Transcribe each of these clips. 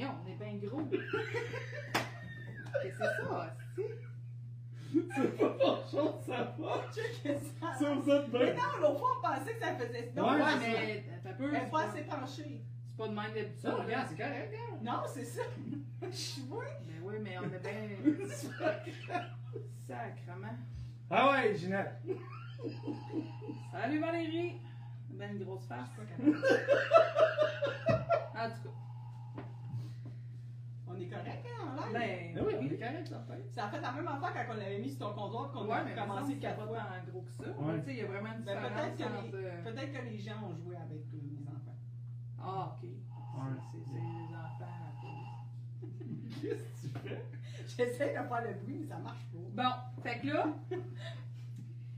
Voyons, on est bien gros. C'est ça? C'est pas chose, ça va. Check ça. Ça, vous êtes Mais non, l'autre fois, on pensait que ça faisait. Non, Ouais, Ouais, c'est mais t'as peu. elle C'est est pas, pas assez penchée. c'est pas de même d'habitude. Ça, regarde, c'est correct, regarde. Non, c'est ça. Je suis oui. Mais oui, mais on est bien. Sacrement. Ah ouais, Ginette. Salut Valérie! Ben une grosse face. En tout cas, On est correct, hein, en live? ben. Ah oui, on est correct, certain. Ça a fait la même affaire quand on l'avait mis sur ton comptoir qu'on Ouais, a mais commencé quatre fois. tant gros que ça. Ouais. Tu sais, il y a vraiment une Ben, différence peut-être que, les, euh, peut-être que les gens ont joué avec euh, les enfants. Ah, ok. C'est les enfants à cause. Qu'est-ce que tu fais? J'essaie de faire le bruit, mais ça marche pas. Bon, fait que là,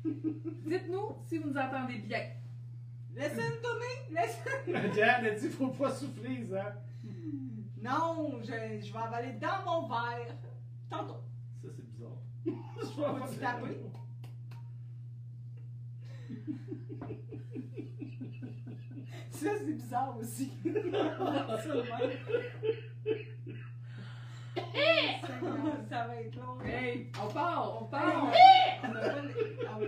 dites-nous si vous nous entendez bien. Laissez-le donner! Laissez Regarde, elle dit faut pas souffler, ça. Non, je, je vais avaler dans mon verre. Tantôt. Ça, c'est bizarre. Je vais Faut-tu faire- taper? Ça, c'est bizarre aussi. Ça, va être long. Hey, on part, on Hey, part! on a pas les- Ah oui.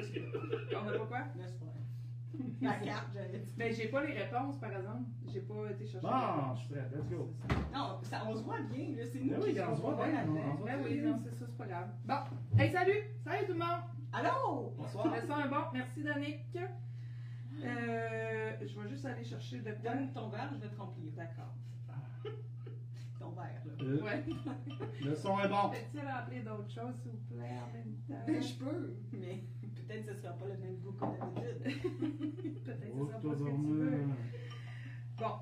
On a pas quoi? Laisse faire. La carte, j'avais dit. Ben, j'ai pas les réponses, par exemple. J'ai pas été chercher. Bon, je suis prêt, let's go. Non, ça, on se voit bien, là. C'est nous Ben oui, qui on se voit bien, là-dedans. on se voit Ouais, oui, non, c'est ça, c'est pas grave. Bon, hey, salut! Salut tout le monde! Allô? Bonsoir. Le son est bon, merci Danick. Euh, je vais juste aller chercher de quoi. Donne ton verre, je vais te remplir. D'accord. Ton verre, là. Euh, Ouais. Le son est bon. Peux-tu rappeler d'autres choses, s'il vous plaît, en même Mais temps? je peux, mais peut-être que ce sera pas le même goût que d'habitude. Peut-être que ça sera pas ce que tu veux. Bon.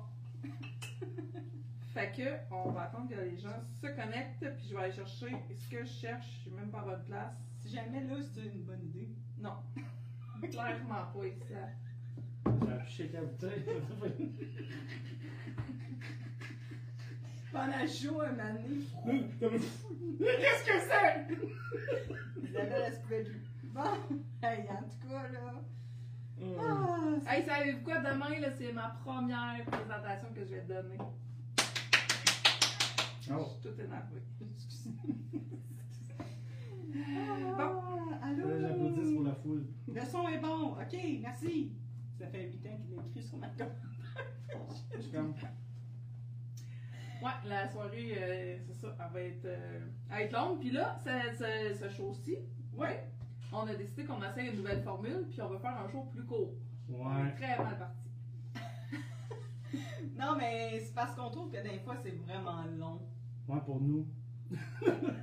Fait que, on va attendre que les gens se connectent, puis je vais aller chercher ce que je cherche. Je suis même pas à votre place. Si jamais là, c'est une bonne idée. Non. Clairement pas ici. J'ai affiché la bouteille. Pendant le show, un moment donné, Qu'est-ce que c'est? Isabelle, elle se pouvait plus. Bon, hey, en tout cas, là. Hum. Ah, Hey, savez-vous quoi? Demain, là, c'est ma première présentation que je vais donner. Je Oh. suis toute énervée. bon, allô? J'applaudis pour la foule. Le son est bon, ok, merci. Ça fait 8 ans qu'il a écrit sur ma com. Je suis comme. Ouais, la soirée, euh, c'est ça, elle va être, euh, elle va être longue. Puis là, ce, ce, ce show-ci, ouais, on a décidé qu'on essaye une nouvelle formule, puis on va faire un show plus court. On est Ouais. très mal parti. Non, mais c'est parce qu'on trouve que des fois, c'est vraiment long. Ouais, pour nous.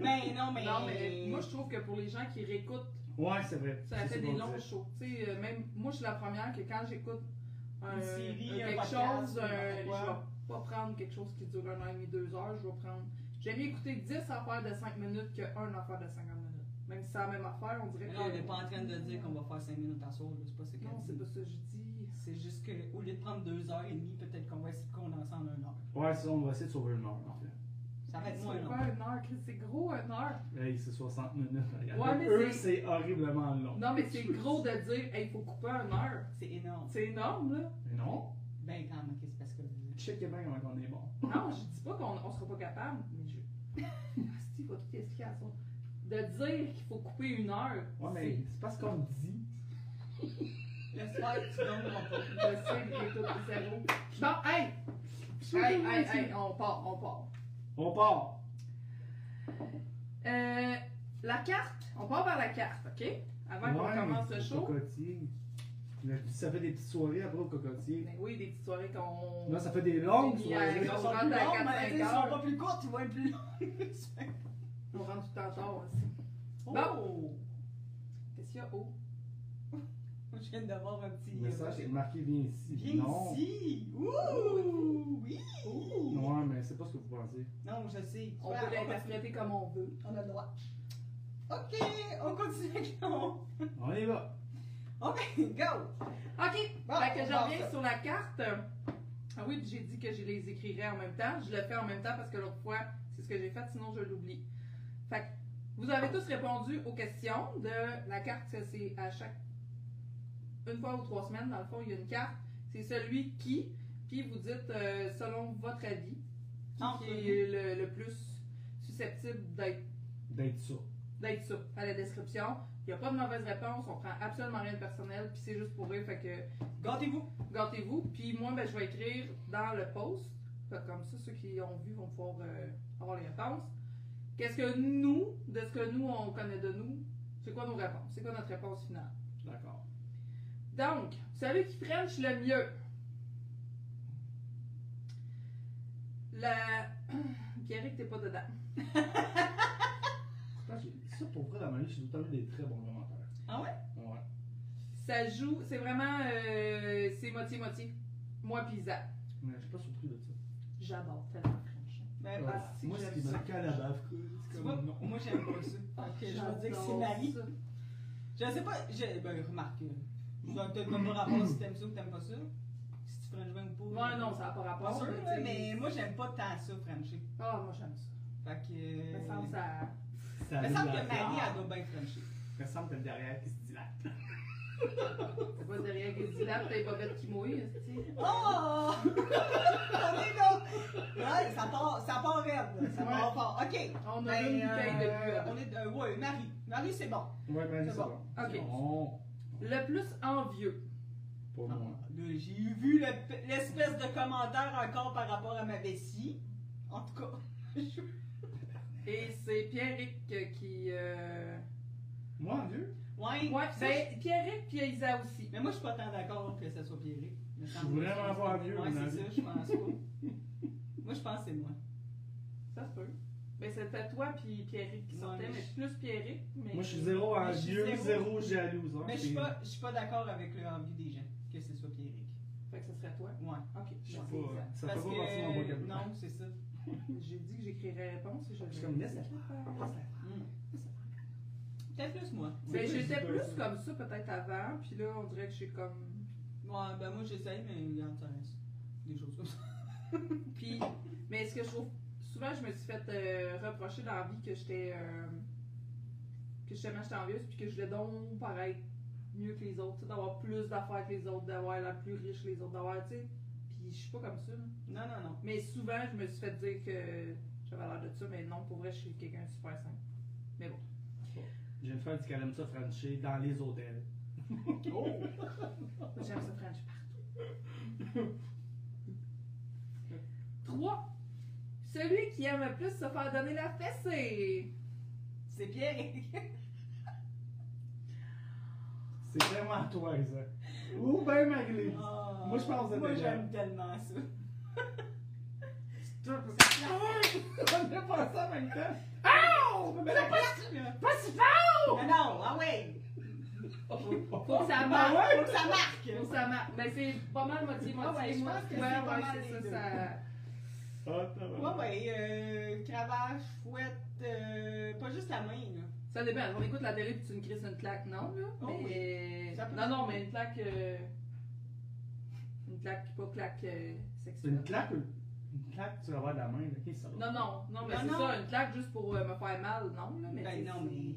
Ben non, mais. Non, mais moi, je trouve que pour les gens qui réécoutent, Ouais, c'est vrai. ça fait des longs shows. Tu sais, euh, même moi, je suis la première que quand j'écoute un, Une série, un un quelque podcast, chose, un- n'importe je vais pas prendre quelque chose qui dure un an et demi, deux heures. Je vais prendre. J'aime mieux écouter 10 affaires de 5 minutes qu'un affaire de 50 minutes. Même si c'est la même affaire, on dirait que. là, on n'est pas en train de dire qu'on va faire 5 minutes à soir, là. c'est pas ce qu'elle Non, c'est pas ça que je dis. C'est juste qu'au lieu de prendre 2 heures et demie, peut-être qu'on va essayer de condenser en 1 heure. Ouais, ça, on va essayer de sauver une heure, en fait. Ça va être C'est moins long. une heure, c'est gros une heure. Hey, c'est 60 minutes. Ouais, mais Eux, c'est- horriblement long. Non, mais c'est gros de dire, hey, il faut couper une heure. C'est énorme. C'est énorme, là. Mais non. Ben, quand même, c'est parce que. Check bien comment on est bon. Non, je dis pas qu'on on sera pas capable, mais je. Asti, il faut tout expliquer à ça. De dire qu'il faut couper une heure. Ouais, mais c'est pas ce qu'on dit. J'espère que tu donneras pas. Je sais, il est tout le cerveau. Bon, hey! Hey, hey, hey, on part, on part. On part. Euh, la carte, on part vers la carte, ok? Avant qu'on commence le show. Cocotier. Ça fait des petites soirées après au cocotier. Ben oui, des petites soirées qu'on. Là, ça fait des longues Des soirées. Ils sont plus à longs, 4-5 mais ils sont pas plus courts, ils vont être plus longs. On rentre tout temps tard aussi. Oh! Qu'est-ce qu'il y a? Oh! Je viens d'avoir un petit. Le message est marqué Viens ici. Viens non. ici! Ouh! Oui! Ouais, mais c'est pas ce que vous pensez. Non, je sais. On peut l'interpréter comme on veut. On a le droit. Ok, on continue avec on. On y va. Ok, go! OK. Bon, fait que je reviens ça. sur la carte. Ah oui, j'ai dit que je les écrirais en même temps. Je le fais en même temps parce que l'autre fois, c'est ce que j'ai fait, sinon je l'oublie. Fait que vous avez tous répondu aux questions de la carte, c'est à chaque. Une fois ou trois semaines, dans le fond, il y a une carte. C'est celui qui, puis vous dites euh, selon votre avis qui, Entre qui est le, le plus susceptible d'être D'être ça. d'être ça à la description. Il n'y a pas de mauvaise réponse, on prend absolument rien de personnel, puis c'est juste pour rire, fait que Gâtez-vous. gâtez-vous. Puis moi, ben, je vais écrire dans le post, Fait que comme ça, ceux qui ont vu vont pouvoir euh, avoir les réponses. Qu'est-ce que nous, de ce que nous, on connaît de nous, c'est quoi nos réponses? C'est quoi notre réponse finale? D'accord. Donc, celui qui French le mieux. La. Pierrick, t'es pas dedans. Ça, pour vrai, dans ma vie, j'ai tout temps eu des très bons commentaires. Ah ouais? Ouais. Ça joue, c'est vraiment. euh, c'est moitié-moitié. Moi pis Zach. Mais je suis pas surpris de ça. J'adore tellement. Ben, Moi, j'aime ça. comme moi j'aime pas ça. Je vais dire que c'est Marie. ça. Je sais pas, je, ben remarque, euh, vais te donner rapport si t'aimes ça ou t'aimes pas ça. Si tu French ou pas. Ouais, non, ça n'a pas Pas rapport. sûr, mais mais moi j'aime pas tant ça, Frencher. Ah, moi j'aime ça. Fait que. Il me Euh, semble ça. Ça me semble que Marie, elle doit bien Frencher. Il me semble que t'as le derrière qui se dilate. C'est pas derrière qui dit là, t'as pas bête qui mouille, tu sais? Oh! On est là! Ouais, ça part, ça part raide, là. Ça Ouais. part fort. Ok. On a Ben, une bouteille de plus. euh, on est, euh, ouais, Marie. Marie, c'est bon. Ouais, mais C'est c'est bon. bon. Ok. Bon. Le plus envieux. Pour Ah, moi. là, J'ai vu le- l'espèce de commentaire encore par rapport à ma vessie. En tout cas. Et c'est Pierrick qui. Euh... Moi, vieux? Ouais. Ouais, ben Pierrick puis Isa aussi. Mais moi, je suis pas tant d'accord que ce soit Pierrick. Je suis vraiment pas vieux, Ouais, c'est ça, je pense pas. moi, je pense que c'est moi. Ça se peut. Ben c'était toi puis Pierrick qui Ouais, sortaient, mais mais plus Pierrick. Mais... Moi, je suis zéro je envieux, zéro. zéro jalouse. hein. Mais je suis pas, je suis pas d'accord avec le envie des gens que ce soit Pierrick. Fait que ce serait toi? Ouais. Ok. Je sais pas, ça Parce fait pas partie de mon vocabulaire. Non, c'est ça. J'ai dit que j'écrirais réponse et je Je suis l'ai comme, laisse-la faire, laisse-la. Peut-être plus moi. C'est j'étais plus ça. comme ça peut-être avant, puis là on dirait que j'ai comme. Ouais, ben moi j'essaye, mais regarde, ça reste. Des choses comme ça. Puis, mais ce que je trouve, souvent je me suis fait euh, reprocher dans la vie que j'étais, euh, que justement j'étais envieuse, puis que je voulais donc paraître mieux que les autres, tu sais, d'avoir plus d'affaires que les autres, d'avoir la plus riche que les autres, d'avoir, tu sais. Puis je suis pas comme ça. là. Non, non, non. Mais souvent je me suis fait dire que j'avais l'air de ça, mais non, pour vrai, je suis quelqu'un de super simple. Mais bon. J'ai une femme qui aime ça Frencher dans les hôtels. Oh! J'aime ça French partout. 3. Celui qui aime le plus se faire donner la fessée. C'est Pierrick. C'est vraiment toi, ça. Ou ben Maglé. Ah. Moi, je pense que Moi j'aime tellement ça. On est pas ça en même temps. Mais c'est pas Pas si fort! Mais non, ah ouais! Faut que ça Ah marque. ouais, faut que ça marque! Faut que ça marque. Mais c'est pas mal moitié Ah ouais, je Moi, pense que ouais, c'est pas ouais, ça, deux. ça. Ah, t'as Ouais, ouais, euh, cravache, fouette, euh, pas juste la main, là. Ça dépend. On écoute la télé puis tu me crises une claque, non, là? Oh mais... Ça Non, non, mais une claque. euh, Une claque, pas claque euh, sexuelle. une claque, une claque, tu vas avoir de la main, là. Qu'est-ce que ça va? Non, non, non, mais c'est ça, une claque juste pour euh, me faire mal, non, là? Mais Ben c'est- non, mais.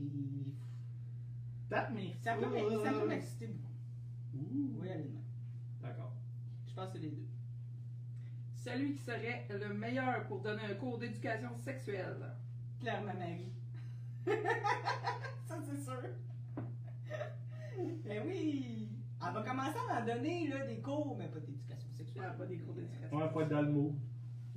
Tape mes Ça peut, ça peut m'exciter beaucoup. Ouh. Oui, allez, D'accord. Je pense que c'est les deux. Celui qui serait le meilleur pour donner un cours d'éducation sexuelle. Clairement, Marie. ça, c'est sûr. ben oui! Elle va commencer à en donner là, des cours, mais pas d'éducation sexuelle. Ah, pas des cours d'éducation. Ouais, être dans le mot.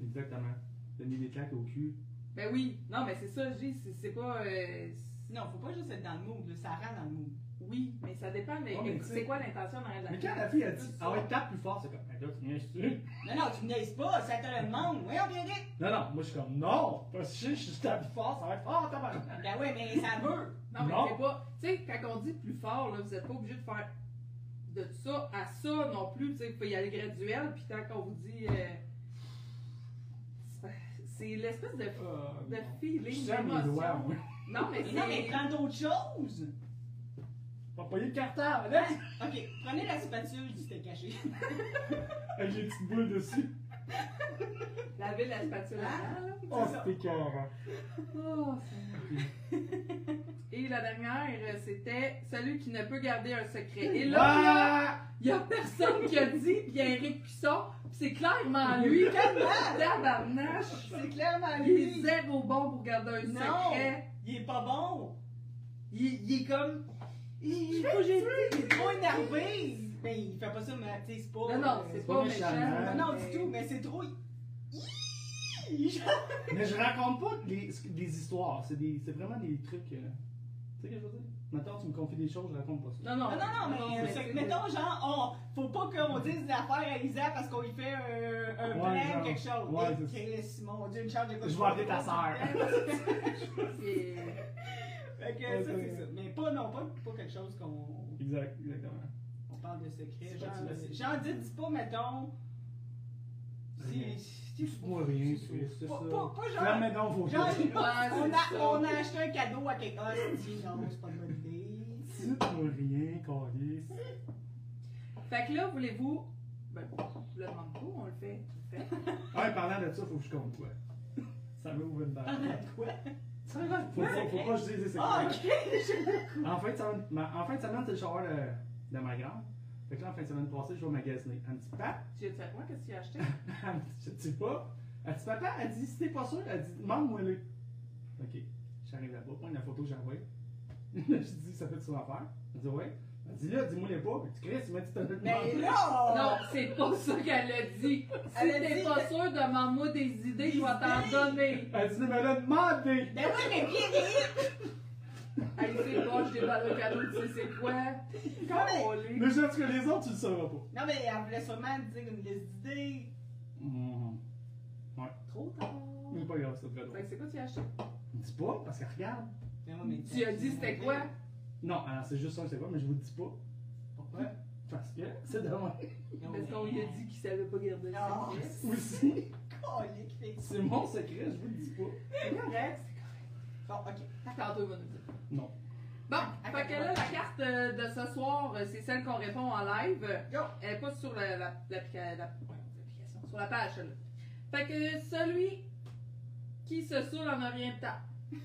Exactement. Donner des claques au cul. Ben oui, non, mais c'est ça, je dis, c'est- c'est pas. euh, Non, faut pas juste être dans le mood, là, ça rend dans le mood. oui, mais ça dépend. Mais, Ouais, c'est quoi l'intention derrière la Mais quand la fille a dit, ah ouais, tape plus fort, c'est comme, ben là, tu? Non, non, tu me niaises pas, ça te le demande. Oui, on vient Non, non, moi je suis comme, non, parce que je sais, je tape plus fort, ça va être fort, tabarnak. Ben oui, mais ça veut. Non, mais Non. c'est pas. Tu sais, quand on dit plus fort, là, vous êtes pas obligé de faire de ça à ça non plus. Tu sais, il faut y aller graduel. Puis quand on vous dit. euh, c'est- c'est l'espèce de, de feeling, Je doigts, moi. Non, mais non, mais c'est. prends d'autres choses. On va payer le cartable, là, Ok, prenez la spatule du steak caché. avec les petites boules dessus. Laver la spatule avant, là. Oh, c'était écœurant. Oh, Seigneur. Et la dernière, euh, c'était celui qui ne peut garder un secret. Et là, Ah! il y a personne qui a dit Pierrick Cusson c'est clairement lui. Tabarnache! C'est clairement Il est lui! zéro bon pour garder un Non! secret. Il est pas bon! Il, il est comme. Il, il, faut que il est trop énervé! Mais il fait pas ça, mais tu sais, c'est pas. Non, non, c'est pas pas méchant, méchant. hein. Non, non, du tout, mais c'est trop. Mais je raconte pas les, des histoires, c'est des- c'est vraiment des trucs. euh, Tu sais ce que je veux dire? Maintenant, tu me confies des choses, je raconte pas ça. Non, non, Non, non, non, mais, euh, c'est mettons, genre, on, faut pas qu'on dise des affaires à Isa parce qu'on lui fait euh, un Ouais, plan genre, quelque chose. ouais, c'est Chris, mon dieu, une charge de Je vais appeler ta sœur. Fait que Ouais, ça, c'est ça. Mais pas, non, pas, pas quelque chose qu'on Exact, exactement. on parle de secret. Genre, genre, dis pas, mettons. Si. Dites-moi rien, c'est ça. Pas, pas, genre. Genre. Ouais, on, a, c'est on ça. a acheté un cadeau à quelqu'un. C'est non, c'est pas une bonne idée. Dites-moi rien, Carlis. Fait que là, voulez-vous. Ben, je le demande pas, on le fait. fait. Ah, parlant de ça, faut que je compte quoi. Ça m'ouvre une barre. Quoi? Ça va, Faut, pas- faut pas que je dise des secrets. Ah, ok! En fin de semaine, ma- en semaine, c'est le shower de, de ma grande. Fait que là, en fin de semaine passée, je vais magasiner. Elle me dit, Papa, Tu as dit à quoi? Qu'est-ce que tu as acheté? elle me dit, je te dis pas. Elle dit, Papa, elle dit, si t'es pas sûr, elle dit, demande-moi-le. Ok. J'arrive là-bas, prends la photo, j'envoie. je dis, ça fait son affaire. Elle dit, ouais. Elle dit, là, dis-moi-les pas. Je dis, Chris, il m'a dit, t'as Mais là! Non, c'est pas ça qu'elle a dit. Si Elle a t'es dit pas sûr, demande-moi des idées, je vais t'en donner. Elle dit, mais elle a demandé. Ben oui, mais Pierre! Hey, c'est proche des balles de cadeau, tu sais c'est quoi? Calé. Mais je sais que les autres, tu le sauras pas. Non, mais elle voulait sûrement dire une liste d'idées. Mhm. Trop tard. Mais pas grave, c'est très drôle. Fait que c'est quoi tu as acheté? Dis pas, parce qu'elle regarde. Mais moi, mais Tu as dit c'était quoi? Non, alors c'est juste ça, je sais pas, mais je vous le dis pas. Pourquoi? Parce que c'est demain. Parce qu'on lui a dit qu'il savait pas garder le Ah. secret. Aussi. C'est mon secret, je vous le dis pas. C'est correct. Bon, ok. Tantôt, il va nous dire. Non. Bon, fait que là, la carte euh, de ce soir, euh, c'est celle qu'on répond en live. Go. Elle n'est pas sur la- la- l'applica- la- ouais, l'application, sur la page, celle-là. Fait que celui qui se saoule en a rien de temps.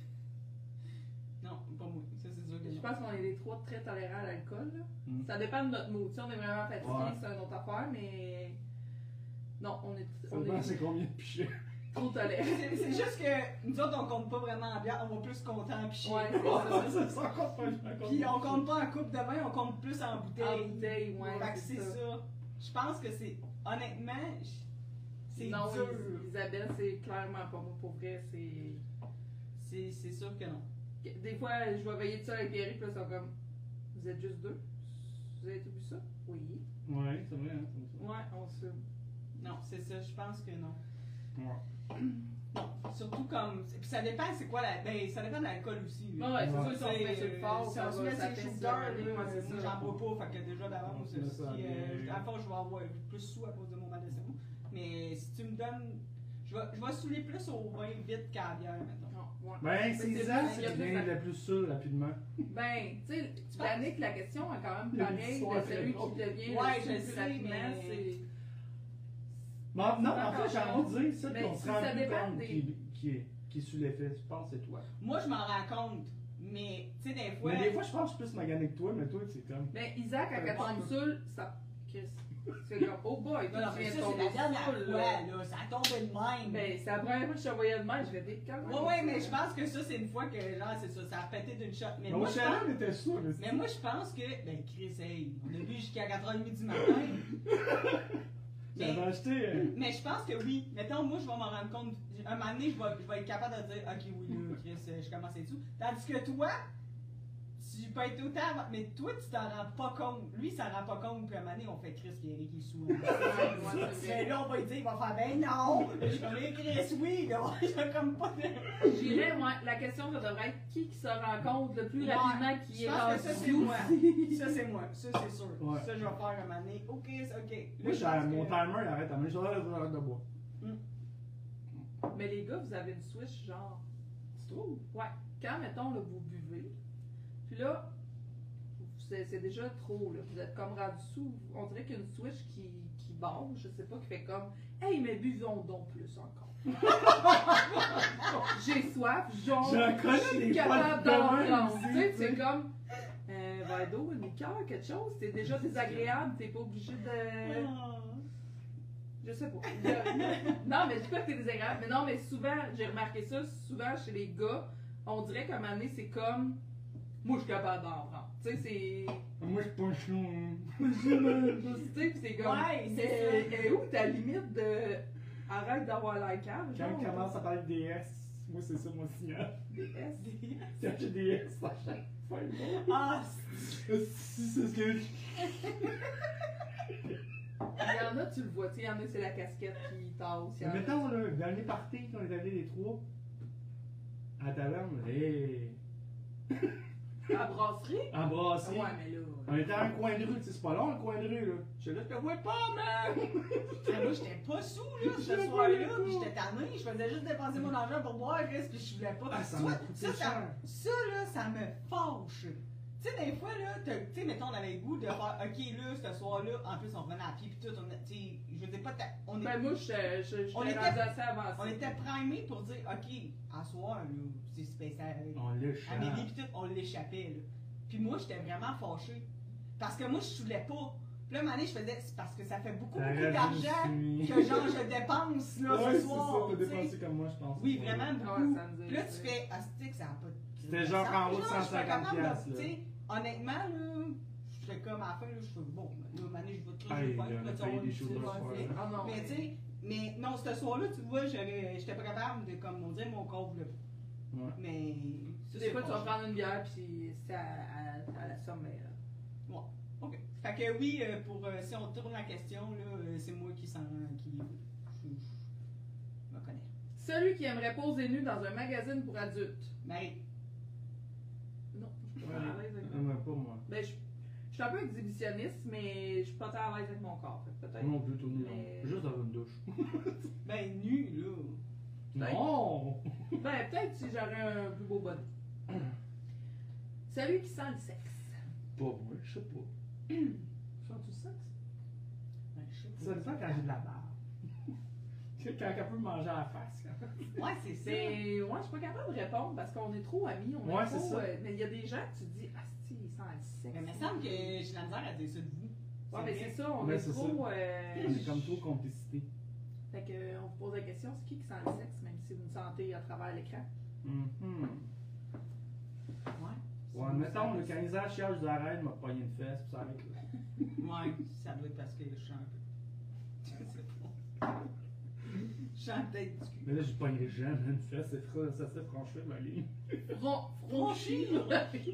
Non, pas moi. Ça, c'est sûr que Je non. pense qu'on est les trois très tolérants à l'alcool. là. Mm. Ça dépend de notre mood. Si on est vraiment fatigué, Ouais. c'est une autre affaire, mais. Non, on est, Ça on dépend est c'est combien de pichets. C'est c'est juste que nous autres, on compte pas vraiment en bière, on va plus compter en pichet. Ouais, c'est ça. qu'on peut Puis on compte pas en coupe de vin, on compte plus en bouteille. En bouteille, ouais, Fait que c'est ça. ça. Je pense que c'est. Honnêtement, c'est non, dur. Is- Isabelle, c'est clairement pas moi pour vrai. C'est. C'est c'est sûr que non. Des fois, je vais veiller de ça avec Pierre, puis là, ils sont comme. Vous êtes juste deux? Vous avez tout vu ça? Oui. Ouais, c'est vrai, hein. ça. Ouais, on se. Non, c'est ça, je pense que non. Ouais. Surtout comme. Puis ça dépend, c'est quoi la. Ben, ça dépend de l'alcool aussi. Ouais, ouais, c'est Ouais. sûr, si on sur le fort, si ça on se met ça sur le ça, moi, ça. j'en bois pas, fait que déjà d'avant, c'est met si, ça à la fois, je vais avoir plus sous à cause de mon mal d'estomac. Mais si tu me donnes. Je vais, je vais saouler plus au vin vite qu'à la bière, maintenant. Ouais. Ben, c'est ça, c'est de- le plus sûr rapidement. Ben, tu sais, Yannick, la question est quand même pareille de celui qui devient Ouais, le je plus sais, rapidement, mais- non, en fait, j'ai envie de dire ça, Mais se rend ça plus dépend compte des- qui, qui, est, qui est sous l'effet. Je pense que c'est toi. Moi, je m'en rends compte. Mais, tu sais, des fois. Mais des fois, je pense que je suis plus magané que toi, mais toi, c'est comme. Ben, Isaac, tombe ouais. seule, ça. Chris. C'est comme, oh boy, Non, non, tu mais viens ça, de c'est tomber la dernière fois, là. là. Ça a tombé de même. Ben, c'est la première fois que je te voyais de même, je vais dire quand même. Ouais, ouais, mais je pense que ça, c'est une fois que, genre, c'est ça, ça a pété d'une shot. Mais Mais moi, au je pense, on était sûr. mais mais moi, je pense que, ben, Chris, hey, on a bu jusqu'à 4h30 du matin. mais, J'avais acheté. euh, mais je pense que oui. Mettons, moi, je vais m'en rendre compte. Un moment donné, je vais, je vais être capable de dire, ok, oui, là, Chris, euh, je commence être sous. Tandis que toi, tu peux être autant. Mais toi, tu t'en rends pas compte. Lui, il s'en rend pas compte. Puis à un moment donné, on fait Chris, qui est sous. Mais là, on va lui dire, il va faire, ben non! Je vais aller Chris, oui, là. J'ai comme pas de. J'irais, moi, la question, ça devrait être qui qui se rend compte le plus Ouais, rapidement qui est rendu ça, c'est moi. Ça, c'est moi. Ça, c'est sûr. Ouais. Ça, je vais faire un moment donné. Ok, c'est ok. Là, Moi, je j'ai- mon que- timer, il arrête à vais de bois. Mais les gars, vous avez une switch genre. Tu trouves? Ouais. Quand, mettons, là, vous buvez, là, c'est déjà trop, là. Vous êtes comme rendu sous. On dirait qu'il y a une switch qui, qui je sais pas, qui fait comme Hey, mais buvons donc plus encore. J'ai soif, genre. Je suis capable d'en prendre. Tu sais, c'est comme. Un verre d'eau, une liqueur, quelque chose, c'est déjà désagréable, t'es pas obligé de. Ah. Je sais pas. Non, mais je dis pas que t'es désagréable. Mais non, mais souvent, j'ai remarqué ça, souvent chez les gars, on dirait qu'à un moment donné, c'est comme. Moi, je suis capable d'en prendre. Tu sais, c'est. Moi, je suis pas chou. hein. Tu sais, pis c'est comme. Ouais, c'est mais ça. elle est où ta limite de. Arrête d'avoir la cave. Quand on commence à parler des S, moi, c'est ça mon signal. Des S? Quand j'ai des S à chaque fois, Ah, Si, c'est ce que. Il y en a, tu le vois, tu sais, il y en a, c'est la casquette qui tasse. il y en a- Mettons, là, le dernier party qu'on est allé les trois, à taverne, hé, La brasserie? en brassée. Ouais, mais là. On était à un coin de rue, tu sais, c'est pas long, un coin de rue, là. Je là, je te vois pas, man! Ah, moi, j'étais pas sous, là, ce Je soir-là, pas. j'étais tanné, je faisais juste dépenser mon argent pour boire, pis je voulais pas. Ah, ça ça, ça, ça, là, ça me fâche. Tu sais, des fois, là, tu sais, mettons, on avait le goût de faire, ok, là, ce soir-là, en plus, on revenait à pied, pis tout, on a- tu sais, je veux dire, pas, ta- on, est- Ben, moi, je je- je- On était- assez avancé. on était primés pour dire, ok, à soir, là, c'est spécial. On Amélie pis tout, on l'échappait, là. Puis moi, j'étais vraiment fâchée. Parce que moi, je saoulais pas. Puis là, un moment donné, je faisais, c'est parce que ça fait beaucoup, beaucoup d'argent que genre je dépense, là, Ouais, ce c'est soir. ça, t'as dépensé comme moi, je pense. Oui, vraiment Ouais, beaucoup. ça me dit. Puis là, tu fais, astique, ça a pas de. C'était genre en haut de Genre, je suis pas 150 capable de- piastres, là. Tu sais, honnêtement, là, j'étais comme à la fin, là, je fais, bon, là, donné, je vais te là, tu là. Ah non. Mais tu sais, mais non, ce soir-là, tu vois, j'étais pas capable de, comme on dit, mon corps voulait pas. Ouais. Mais. Des c'est fois, tu vas prendre une bière, puis c'est à, à, à la sommaire. Ok. Fait que oui, euh, pour euh, si on tourne la question, là, euh, c'est moi qui s'en qui je, je me connais. Celui qui aimerait poser nu dans un magazine pour adultes. Marie. Non, je suis Ouais, pas à l'aise avec pas moi. Ben, je, je suis un peu exhibitionniste, mais je suis pas très à l'aise avec mon corps. fait que Peut-être. Non plus, Mais- non. Juste dans une douche. Ben nu là. Non! Ben, peut-être si j'aurais un plus beau bonnet. Celui qui sent le sexe. Pas moi, je sais pas. Sens-tu le sexe? Ben, je sais pas. Ça dépend quand j'ai de la barbe. Quand elle peut manger à la face. Ouais, c'est ça. Mais ouais, je suis pas capable de répondre parce qu'on est trop amis. On Ouais, est c'est trop, ça. euh, mais il y a des gens que tu te dis, ah, si, il sent le sexe. Mais il me semble que j'ai la misère à dire ça de vous. Ouais, mais c'est ça, on Ouais, est trop. euh, On est comme trop complicité. Fait que, euh, on vous pose la question, c'est qui qui sent le sexe, même si vous me sentez à travers l'écran? Mhm. Ouais. Ouais, mettons, le quand chiale, je dis arrête, m'a pogné une fesse, puis ça arrête là. Ouais, ça doit être parce que je chante un peu. Je sais pas. Peut-être du cul. Mais là, je pognerai jamais une fesse, ça serait franchir ma ligne. Fron- franchir!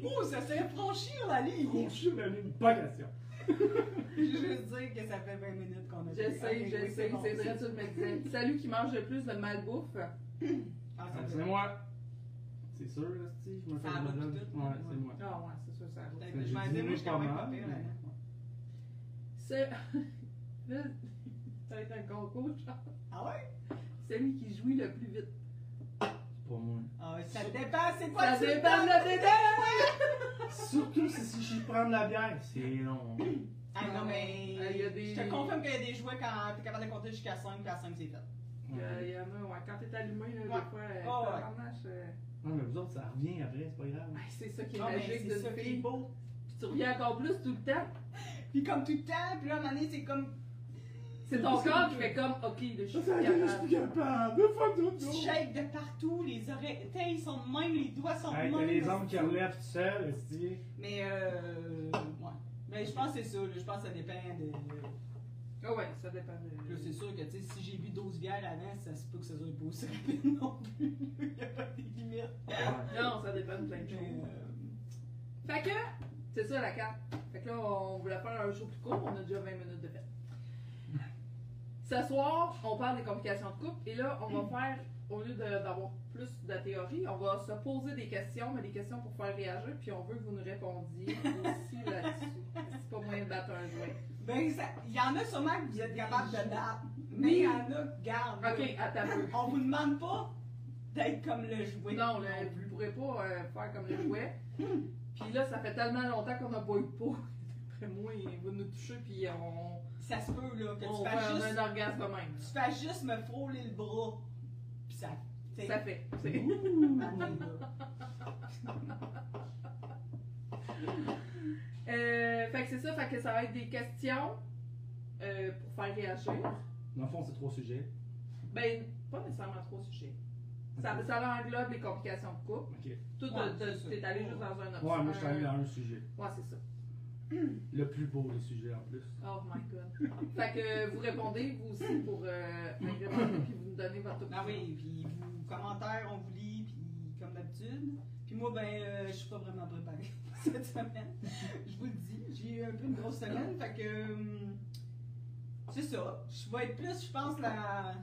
Oh, ça serait franchir la ligne! Franchir la ligne, pas question. Je dire que ça fait 20 minutes qu'on a Je sais, je sais, c'est vrai, tu me disais. Celui qui mange le plus de malbouffe? Ah, Ah, c'est fait. moi. C'est sûr, là, Steve, je me fais Ça une va besogne. tout, tout, Ouais, c'est moi. Ah ouais, c'est sûr, ça. Peut-être Je j'ai moi, je suis quand pas même. C'est. Là, ça va être un concours, genre. Ah ouais? Celui qui jouit le plus vite. C'est pas moi. Ah ouais, ça dépend, c'est quoi Ça dépend de la! Surtout si, si je prends de la bière, c'est long. Ah non, mais. Ah, il y a des- Je te confirme qu'il y a des jouets quand t'es capable de compter jusqu'à 5, puis à 5 c'est fait. Il y a- il y en a, ouais, quand t'es allumé, là, des Ouais. fois, Oh, ouais. euh, Non, mais vous autres, ça revient après, c'est pas grave. ouais, c'est ça qui est Ah, mais magique de fille. beau. Puis tu reviens encore plus tout le temps. Puis comme tout le temps, puis là, à un moment donné, c'est comme. C'est ton corps qui fait comme, ok, là, je suis je suis capable. Tu shakes de partout, les oreilles. Sont de même, les doigts sont de même. t'as les hommes qui relèvent tout seuls, esti. Mais euh. Ouais. Mais je pense que c'est ça. Je pense que ça dépend de. Ah ouais, ça dépend de. Là, c'est sûr que, tu sais, si j'ai bu 12 bières avant, ça se peut que ça soit pas aussi rapide non plus. Il y a pas des limites. Non, ça dépend de plein de choses. euh, Fait que, c'est ça la carte. Fait que là, on voulait faire un show plus court, on a déjà 20 minutes de fait. Ce soir, on parle des complications de couple, et là, on va faire, au lieu d'avoir plus de théorie, on va se poser des questions, mais des questions pour faire réagir, puis on veut que vous nous répondiez aussi là-dessus. C'est pas moyen de battre un jouet. Ben, il y en a sûrement que vous êtes capable de battre. Mais il y en a qui gardent. Ok, attends. On vous demande pas d'être comme le jouet. Non, là, vous ne pourrez pas euh, faire comme le jouet. Puis là, ça fait tellement longtemps qu'on n'a pas eu de peau. Après moi, il va nous toucher, puis on, Ça se peut, là, que on tu fait fasses un, juste. un orgasme même. Tu fasses juste me frôler le bras. Pis ça. t'sais, Ça fait. C'est- Euh, fait que c'est ça, fait que ça va être des questions euh, pour faire réagir. Dans le fond, c'est trois sujets. Ben, pas nécessairement trois sujets. Ça, Ok. ça englobe les complications de couple. Tout, Ouais, de- de- t'es allé juste dans un option. Ouais, moi, je suis allé dans un sujet. Ouais, c'est ça. Le plus beau des sujets en plus. Oh my god. fait que vous répondez, vous aussi, pour euh, agrémenter, puis vous me donnez votre opinion. Ah oui, puis vous, commentaires, on vous lit, puis comme d'habitude. Puis moi, ben, euh, je suis pas vraiment préparée cette semaine. Je vous le dis, j'ai eu un peu une grosse semaine, fait que. hum, c'est ça. Je vais être plus, je pense, la.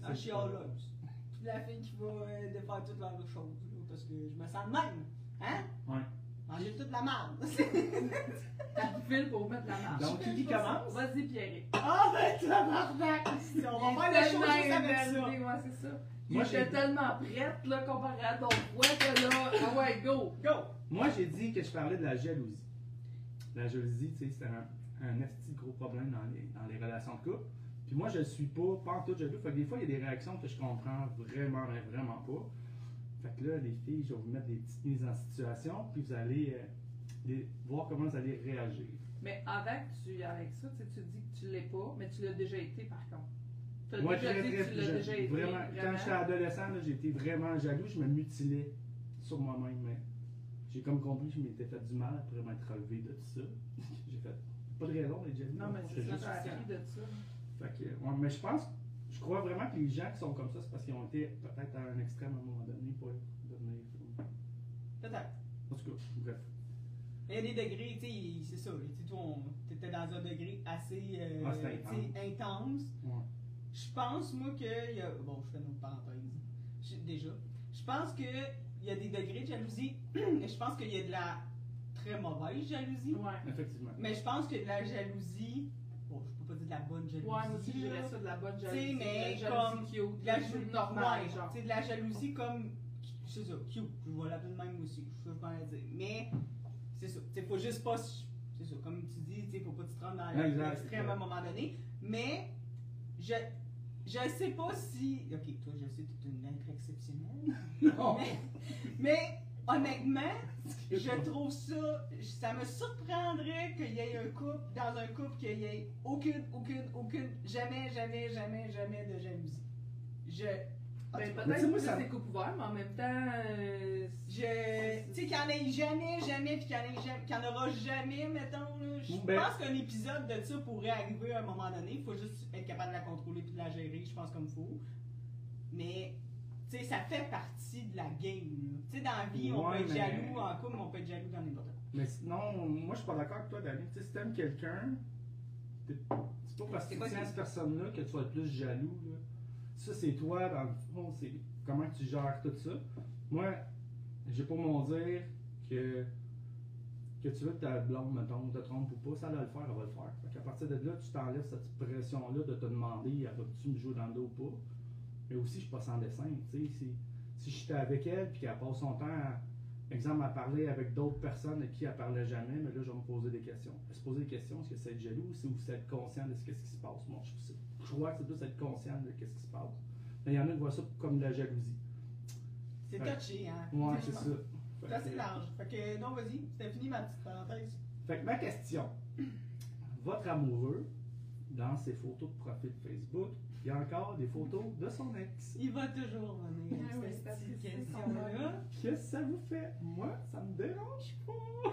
La chialeuse. Puis la fille qui va euh, défaire toutes leurs choses, parce que je me sens de même. Hein? Ouais. Manger toute la merde. T'as fil pour mettre la marche. Donc, qui commence? Vas-y, Pierre. Ah, ben, tabarnak! On va faire la chose juste avec ça. Ouais, c'est ça. Moi, j'ai- tellement prête, là, comparé à ton fois, que là, ah ouais, go! Go! Moi, j'ai dit que je parlais de la jalousie. La jalousie, tu sais, c'est un, un gros problème dans les, dans les relations de couple. Puis moi, je suis pas, pas en tout jaloux. Fait que des fois, il y a des réactions que je comprends vraiment, vraiment pas. Fait que là, les filles, je vais vous mettre des petites mises en situation, puis vous allez euh, les- voir comment vous allez réagir. Mais avec, tu, avec ça, tu sais, tu dis que tu l'es pas, mais tu l'as déjà été par contre. As Moi, déjà très, dit très que tu l'as déjà été. Vraiment, quand j'étais adolescent, j'étais vraiment jaloux. Je me mutilais sur moi-même. Mais j'ai comme compris que je m'étais fait du mal après m'être relevé de ça. j'ai fait pas de raison d'être jaloux. Non, mais J'étais c'est ça, juste appris de ça. Fait que, ouais, mais je pense, je crois vraiment que les gens qui sont comme ça, c'est parce qu'ils ont été peut-être à un extrême à un moment donné pour devenir. Peut-être. En tout cas, bref. Il y a des degrés, tu sais, c'est ça. Tu sais, toi, on- t'étais dans un degré assez euh, Ah, intense. Ouais. Je pense, moi, que. y a- Bon, je fais une autre parenthèse. Déjà. Je pense que il y a des degrés de jalousie. et je pense qu'il y a de la très mauvaise jalousie. Ouais. Effectivement. Mais je pense que de la jalousie. Bon, je peux pas dire de la bonne jalousie. Ouais, moi aussi, je dirais ça de la bonne Tu sais, jalousie. mais de la jalousie comme cute, De la jalousie normale, ouais, genre. tu sais, de la jalousie comme. C'est ça, cute. Je vais l'appeler de même aussi. Je sais pas dire. Mais, c'est ça. Tu sais, faut juste pas. C'est ça, comme tu dis, tu sais, faut pas te rendre dans l'extrême à un moment donné. Mais, je. Je sais pas si. Ok, toi, je sais que tu es une être exceptionnelle. Non! Mais, mais, honnêtement, je trouve ça. Ça me surprendrait qu'il y ait un couple, dans un couple, qu'il y ait aucune, aucune, aucune, jamais, jamais, jamais, jamais de jalousie. Je. Ben, tu sais, peut-être que ça- c'est coupe ouvert, mais en même temps. euh, Je. Tu sais, qu'il n'y en ait jamais, jamais, puis qu'il n'y en, ait jamais- qu'il y en aura jamais, mettons. là. Je Ben- pense qu'un épisode de ça pourrait arriver à un moment donné. Il faut juste être capable de la contrôler puis de la gérer, je pense, comme il faut. Mais, sais, ça fait partie de la game. Tu sais, dans la vie, on Ouais, peut être mais- jaloux en couple, mais on peut être jaloux dans n'importe quoi. Mais sinon, moi je suis pas d'accord avec toi, David. Tu sais, si t'aimes quelqu'un, c'est pas parce que tu tiens à cette personne-là que tu vas être plus jaloux. Là. Ça, c'est toi, dans le fond, c'est comment tu gères tout ça. Moi, j'ai pas mon dire que, que tu veux que ta blonde, mettons, te trompe ou pas, ça va le faire, elle va le faire. Fait qu'à partir de là, tu t'enlèves cette pression-là de te demander, elle va-tu me jouer dans le dos ou pas? Mais aussi, je suis pas sans dessin. Tu sais, si, si j'étais avec elle puis qu'elle passe son temps à, exemple, à parler avec d'autres personnes avec qui elle parlait jamais, mais là, je vais me poser des questions. Se poser des questions, est-ce que c'est être jaloux ou c'est être conscient de ce, qu'est-ce qui se passe? Moi, je, crois que c'est plus être conscient de ce qui se passe. Mais il y en a qui voient ça comme de la jalousie. C'est touché, hein? Ouais, c'est ça. C'est assez large. Fait que, non, vas-y, c'était fini ma petite parenthèse. Fait que ma question, votre amoureux, dans ses photos de profil Facebook, y a encore des photos de son ex. Il va toujours venir Ah oui, avec parce cette que petite c'est son question-là. Qu'est-ce que ça vous fait? Moi, ça me dérange pas.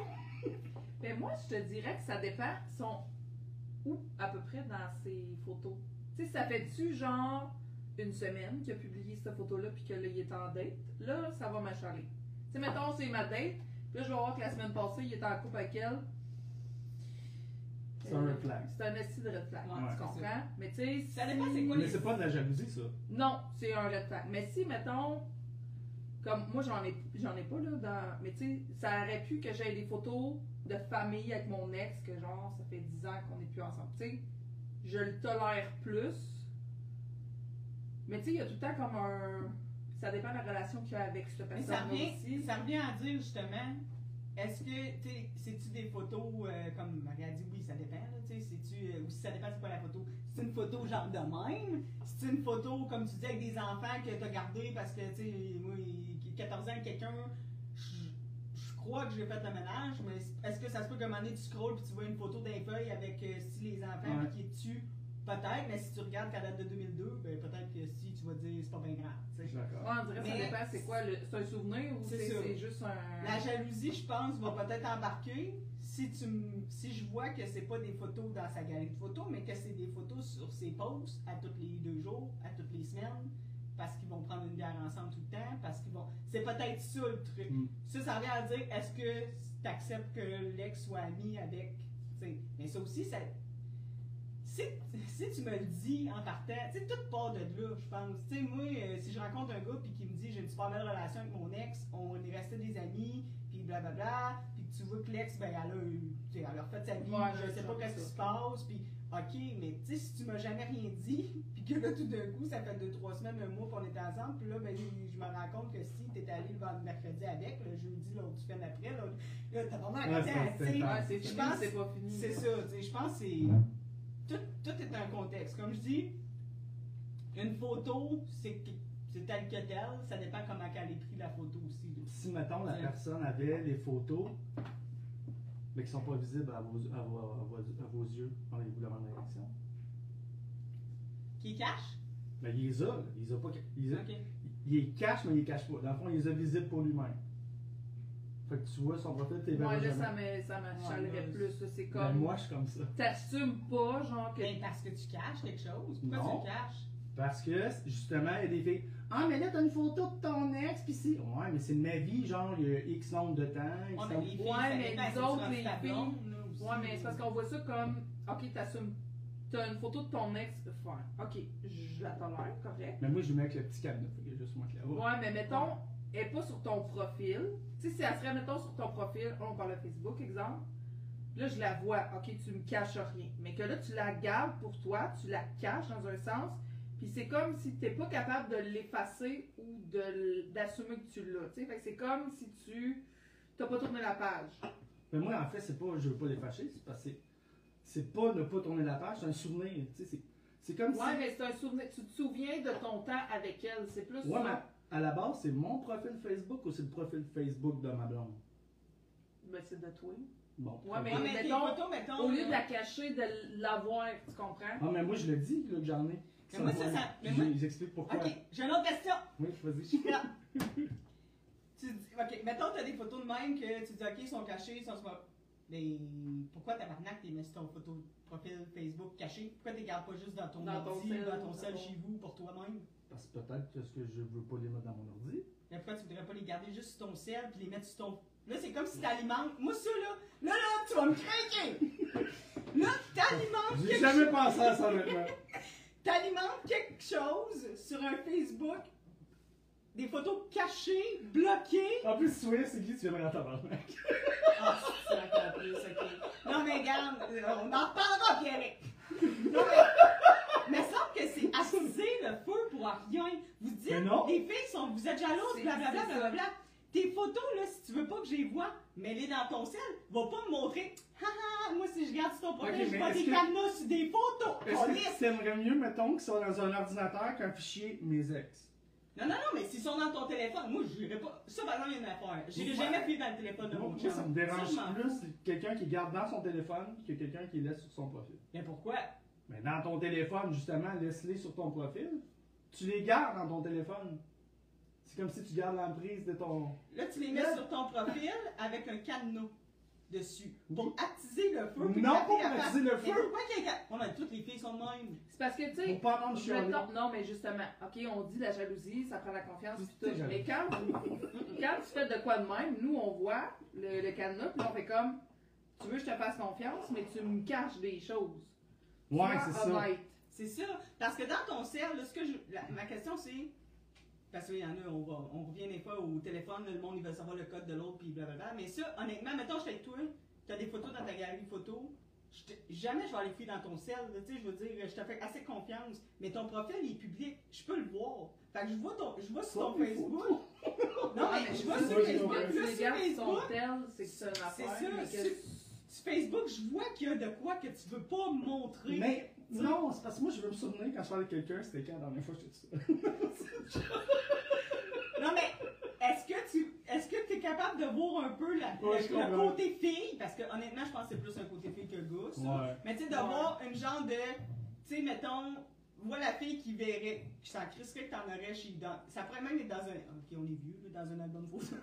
Ben moi, je te dirais que ça dépend. Sont où à peu près dans ces photos? Tu sais, ça fait-tu genre une semaine qu'il a publié cette photo-là puis que là, il est en date? Là, ça va m'achaler. Tu sais, mettons, c'est ma date. Puis là, je vais voir que la semaine passée, il était en couple avec elle. C'est un red flag. C'est un esti de red flag, Ouais, tu c'est comprends? Mais tu sais, Ça dépend c'est quoi Mais les- c'est pas de la jalousie, ça. Non, c'est un red flag. Mais si, mettons, comme moi, j'en ai, j'en ai pas, là, dans. Mais tu sais, ça aurait pu que j'aie des photos de famille avec mon ex, que genre, ça fait 10 ans qu'on n'est plus ensemble. Tu sais, je le tolère plus. Mais tu sais, il y a tout le temps comme un. Ça dépend de la relation qu'il y a avec cette Mais personne ça revient, aussi. ça revient à dire justement, est-ce que, tu sais, c'est-tu des photos, euh, comme Marie a dit, oui, ça dépend, là, tu sais, c'est-tu, euh, ou si ça dépend c'est quoi la photo. C'est une photo genre de même, c'est une photo, comme tu dis, avec des enfants que t'as gardé parce que, tu sais, moi, il- 14 ans, quelqu'un, je crois que j'ai fait le ménage, mais est-ce que ça se peut qu'à un moment donné, tu scrolles puis tu vois une photo d'un feuille avec euh, si les enfants Ouais. qui est dessus, peut-être, mais si tu regardes qu'elle date de 2002, ben peut-être que si tu vas dire c'est pas bien grave. tu Je sais. suis d'accord. Ouais, on dirait que ça Mais- dépend, c'est quoi, le- c'est un souvenir ou C'est juste un... La jalousie, je pense, va peut-être embarquer si tu m- si je vois que c'est pas des photos dans sa galerie de photos, mais que c'est des photos sur ses posts à tous les deux jours, à toutes les semaines, parce qu'ils vont prendre une bière ensemble tout le temps, parce qu'ils vont. C'est peut-être ça le truc. Mm. Ça, ça revient à dire est-ce que tu acceptes que l'ex soit ami avec. tu sais. Mais ça aussi, ça. Si, si tu me le dis en partant, tu sais, tout part de là, je pense. Tu sais, moi, euh, si je rencontre un gars puis qui me dit j'ai une super belle relation avec mon ex, on est resté des amis, puis blablabla, puis que tu vois que l'ex, ben, elle a, eu- tu sais, elle a refait sa vie, Ouais, je sais pas qu'est-ce qui se passe, puis ok, mais tu sais, si tu m'as jamais rien dit, puis que là, tout d'un coup, ça fait deux, trois semaines, un mois qu'on était ensemble, puis là, ben, je me rends compte que si t'es allé le vendredi mercredi avec, le jeudi, l'autre semaine après, là, là t'as vraiment c'est- tu sais, c'est- Ouais, c'est je pense- c'est pas fini. c'est ça, tu sais, je pense que c'est. Tout, tout est un contexte. Comme je dis, une photo, c'est tel que tel, ça dépend comment elle est prise la photo aussi. là. Si, mettons, la personne avait les photos, mais qui sont pas visibles à vos, à vos, à vos, à vos yeux, auriez-vous la même réaction? Qui cache? Mais il les a, là. il les a pas. Il les, a- il les cache, mais il les cache pas. Dans le fond, il les a visibles pour lui-même. Fait que tu vois son profil, t'es Moi, verras là, ça me- ça m'achalerait plus. C'est Ben, comme. moi, je suis comme ça. T'assumes pas, genre, que. Ben, parce que tu caches quelque chose. Pourquoi Non. tu le caches? Parce que, justement, il y a des filles. Ah, mais là, t'as une photo de ton ex, pis c'est. Ouais, mais c'est de ma vie, genre, il y a X nombre de temps. X Ouais, mais les filles, Ouais, mais autres, les filles- aussi? Ouais, mais c'est parce qu'on voit ça comme. Ok, t'assumes. T'as une photo de ton ex. Faire. Ok, je la tolère, correct. Mais moi, je mets avec le petit cadenas. Juste moi qui la vois. Ouais, mais mettons, est pas sur ton profil. Tu sais, si elle serait, mettons, sur ton profil, on parle de Facebook, exemple. Là, je la vois, ok, tu me caches rien. Mais que là, tu la gardes pour toi, tu la caches dans un sens. Puis c'est comme si t'es pas capable de l'effacer ou d'assumer que tu l'as. Tu sais, c'est comme si tu t'as pas tourné la page. Mais moi, en fait, c'est pas, je veux pas les fâcher, c'est parce que c'est- pas ne pas tourner la page, c'est un souvenir. Tu sais, c'est- c'est comme Ouais, si. mais c'est un souvenir. Tu te souviens de ton temps avec elle. C'est plus Ouais, mais ça. À la base, c'est mon profil Facebook ou c'est le profil Facebook de ma blonde? Ben, c'est de toi. Bon. Ouais, mais- Ouais, mais mettons, photos, mettons. Au lieu de la cacher, de l'avoir, tu comprends? Ah, mais moi, je le dis, là, que j'en ai. Mais moi, ça, ça- mais moi- Ils expliquent pourquoi. Ok, j'ai une autre question. Oui, vas-y. Là. tu dis, ok, mettons, t'as des photos de même que tu dis, ok, ils sont cachés, ils sont sur. Mais pourquoi tabarnak t'es mis sur ton photo profil Facebook caché? Pourquoi t'es gardes pas juste dans ton Dans ton ordi, cell, dans ton cell chez vous pour toi-même? Parce que peut-être que ce que je veux pas les mettre dans mon ordi. Mais pourquoi tu voudrais pas les garder juste sur ton cell puis les mettre sur ton. Là, c'est comme si t'alimentes. Moi, ça, là, là, là, tu vas me craquer! Là, t'alimentes J'ai jamais chose. pensé à ça, honnêtement. T'alimentes quelque chose sur un Facebook, des photos cachées, bloquées. En plus, tu c'est qui tu viendrais en tabarnak. Ah, c'est encore plus, ok. Non, mais regarde, on en reparlera, Pierre. Non, mais. Que c'est attiser le feu pour rien. Vous dites, les filles sont, vous êtes jalouses, blablabla, blablabla. Tes photos, là, si tu veux pas que je les vois, mets-les dans ton sel. Va pas me montrer. Haha, moi, si je regarde sur ton profil, Ok, je mais vois des que- cadenas sur des photos. Est-ce que Calisse. tu t'aimerais mieux, mettons, qu'ils soient dans un ordinateur qu'un fichier mes ex? Non, non, non, mais s'ils sont dans ton téléphone, moi, je n'irai pas. Ça, par exemple, il y a une affaire. J'irai Ouais. jamais fouiller dans le téléphone de mon Moi, chum. ça me dérange Ça, plus quelqu'un qui garde dans son téléphone que quelqu'un qui laisse sur son profil. Mais pourquoi? Mais dans ton téléphone, justement, laisse-les sur ton profil. Tu les gardes dans ton téléphone. C'est comme si tu gardes l'emprise de ton. Là, tu les mets sur ton profil avec un cadenas dessus. Pour attiser le feu. Non, pour attiser le feu. pourquoi qu'il y a... Toutes les filles sont de même. C'est parce que, tu sais, Pour pas chialer. mettons- non, mais justement, ok, on dit la jalousie, ça prend la confiance, tout. Mais quand, quand tu fais de quoi de même, nous, on voit le, le cadenas, puis on fait comme, tu veux que je te fasse confiance, mais tu me caches des choses. Ouais, c'est ça. C'est ça. Parce que dans ton cercle, là, ce que je... la- ma question c'est. Parce qu'il y en a, on, va, on revient des fois au téléphone, le monde il veut savoir le code de l'autre, puis blablabla. Mais ça, honnêtement, mettons, je suis avec toi, t'as des photos dans ta galerie photo. Jamais je vais aller fouiller dans ton là, tu sais, je veux dire, je te fais assez confiance, mais ton profil il est public, je peux le voir. Fait que je vois, ton, je vois sur ton Facebook. Non, mais je vois sur Facebook. Tu là, sur Facebook, c'est ça, sur, Facebook, je vois qu'il y a de quoi que tu veux pas montrer. Mais non, c'est parce que moi, je veux me souvenir quand je parlais avec quelqu'un, c'était quand la dernière fois que j'étais ça. Non, mais est-ce que tu est-ce que es capable de voir un peu la- Ouais, le, côté fille? Parce que honnêtement, je pense que c'est plus un côté fille que gars, ça. Ouais. Mais tu sais, de Ouais. voir une genre de. tu sais, mettons, vois la fille qui verrait, je s'en crisserais que t'en aurais chez. Dans, ça pourrait même être dans un. Ok, on est vieux, là, dans un album photo.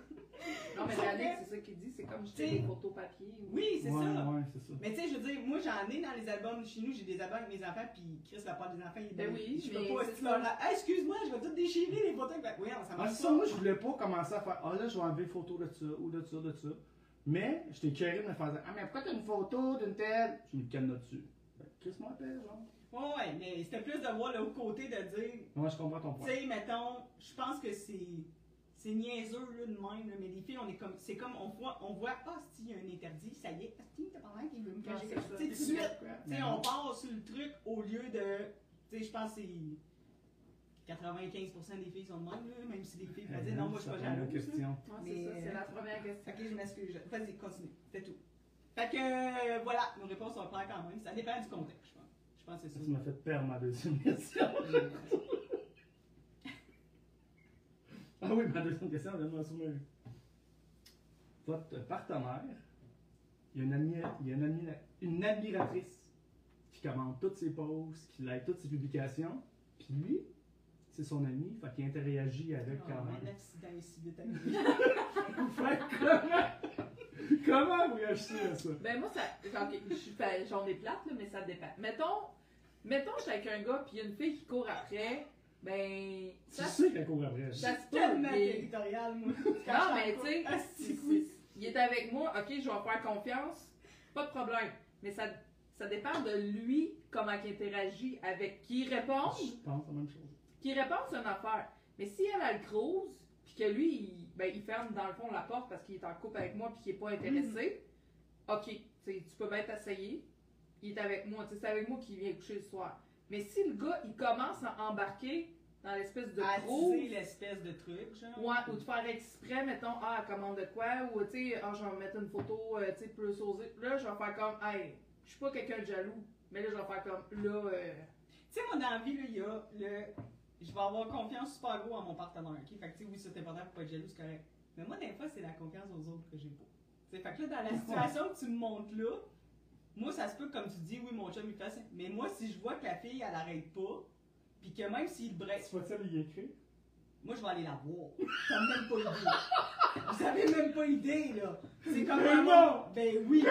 Non, mais fait- c'est ça qu'il dit, c'est comme dis des photos papier. ou- Oui, c'est ouais, ça. Ouais. Mais tu sais, je veux dire, moi j'en ai dans les albums chez nous, j'ai des albums avec mes enfants, puis Chris, la part des enfants, il Ben oui, je mais peux pas, tu ah, excuse-moi, je vais tout déchirer les photos. Ben, oui, ça Ah, marche c'est ça, moi, je voulais pas commencer à faire Ah là, je vais enlever une photo de ça, ou de ça, de ça. Mais, j'étais curé de me faire Ah, mais pourquoi t'as une photo d'une telle? Je me canne là-dessus. Que Chris m'appelle, genre. Ouais, ouais, mais c'était plus de voir l'autre côté de dire, Moi, je comprends ton tu point. sais, mettons, je pense que c'est. C'est niaiseux là, de même, là, mais les filles, on est comme. C'est comme on voit, on voit, ah, si, il y a un interdit, ça y est, ah, si, t'as pas l'air qu'il veut me Ah, cacher c'est quelque ça. chose. Tu sais, tout de suite, Tu sais, on part sur le truc au lieu de. Tu sais, je pense que c'est 95% des filles sont de même, là, même si les filles vont dire non, moi je suis pas jalouse. question. Ouais, c'est ça, c'est euh, la première question. Ok, je m'excuse. Vas-y, continue. C'est tout. Fait que euh, voilà, nos réponses sont claires quand même. Ça dépend du contexte, je pense. Je pense que c'est Tu ça. m'as fait perdre ma deuxième question. Ah oui, ma deuxième question, vient de m'en souvenir. Votre partenaire, il y a une, il y a une, admira- une admiratrice qui commande toutes ses posts, qui like toutes ses publications, puis lui, c'est son ami, fait qu'il interagit avec Oh, quand un même. accident ici vite comment, comment vous réagissez à ça? Ben moi, ça, j'en ai plate, là, mais ça dépend. Mettons, mettons, je suis avec un gars, puis il y a une fille qui court après, ben, Tu ça, sais qu'elle court après. ça se Tellement territorial, moi. Non, mais tu sais, Ah, c'est il est avec moi, ok, je vais faire confiance, pas de problème. Mais ça, ça dépend de lui, comment il interagit avec qui il répond. Je pense la même chose. Qui répond, c'est une affaire. Mais si elle a le cruise, puis que lui, il, ben, il ferme dans le fond la porte parce qu'il est en couple avec moi puis qu'il est pas intéressé, ok, tu peux bien t'essayer. Il est avec moi, tu sais, c'est avec moi qu'il vient coucher le soir. Mais si le gars, il commence à embarquer dans l'espèce de cruise, l'espèce de truc, genre. Ouais, ou de faire exprès, mettons, ah, elle commande de quoi, ou tu sais, ah, je vais mettre une photo, euh, tu sais, plus osée. Là, je vais faire comme, hey, je suis pas quelqu'un de jaloux, mais là, je vais faire comme, là, euh, Tu sais, moi, dans la vie, là, il y a le. Je vais avoir confiance super gros à mon partenaire, ok? Fait que, tu sais, oui, c'est important pour pas être jaloux, c'est correct. Mais moi, des fois, c'est la confiance aux autres que j'ai pas. Tu sais, fait que là, dans la situation que tu me montres là, moi, ça se peut, comme tu dis, oui, mon chum, il fait ça. Mais moi, si je vois que la fille, elle arrête pas, puis que même s'il break, Tu vas-tu lui écrire? moi, je vais aller la voir. T'as même pas idée. Vous avez même pas idée, là. C'est comme un non! Ben oui.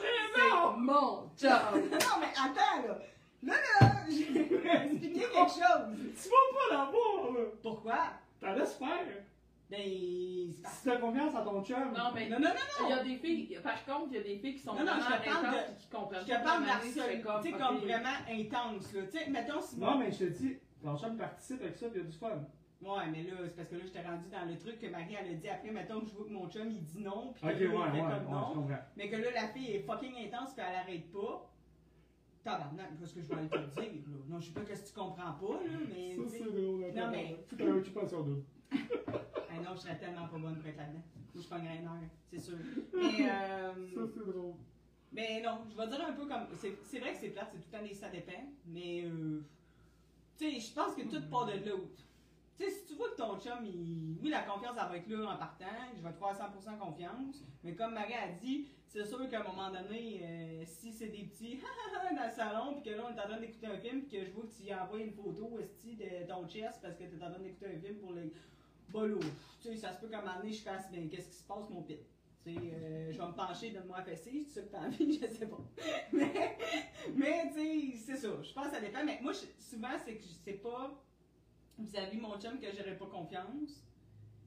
c'est mon job! Non, mais attends, là. Là, là, je vais expliquer quelque chose. Tu vas pas la voir, là! Pourquoi? T'en laisses faire! Ben, Si t'as confiance en ton chum! Non, mais Non, non, non, il y non. a des filles, par contre, il y a des filles qui sont Non, non, vraiment je te parle intenses de- et qui comprennent Je te parle Puis d'harcèlement. Tu sais, ok. comme vraiment intense, là. Tu sais, mettons si Non, mais je te dis, ton chum participe avec ça, pis il y a du fun. Ouais, mais là, c'est parce que là, j'étais rendu dans le truc que Marie, elle a dit après, mettons que je vois que mon chum, il dit non, puis que Ok, ouais, là, ouais, il fait ouais, comme je non. comprends. Mais que là, la fille est fucking intense, puis elle arrête pas. Tabarnak, parce que je vais aller te le dire, là. Non, je sais pas que tu comprends pas, là, mais. Ça, tu c'est drôle. Non, mais- T'as un occupation double. Ah non, je serais tellement pas bonne pour être là-dedans. Je pognerais une heure, c'est sûr. Mais, euh, Ça, c'est drôle. mais non, je vais dire un peu comme. C'est c'est vrai que c'est plate, c'est tout le temps des ça dépend, mais. Euh, tu sais, je pense que tout part de l'autre. Tu sais, si tu vois que ton chum, il... oui, la confiance, elle va être là en partant, je vais te faire 100% confiance, mais comme Marie a dit, c'est sûr qu'à un moment donné, euh, si c'est des petits dans le salon, puis que là, on est en train d'écouter un film, puis que je vois que tu y envoies une photo esti, de ton chest parce que tu es en train d'écouter un film pour les. Tu sais, ça se peut qu'à un moment donné, je fasse, ben, qu'est-ce qui se passe, mon pit? Tu sais, euh, je vais me pencher, donne-moi un fessé, c'est ça que t'as envie, je sais pas. mais, mais tu sais, c'est ça. Je pense que ça dépend. Mais moi, je- souvent, c'est que c'est pas vis-à-vis mon chum que j'aurais pas confiance.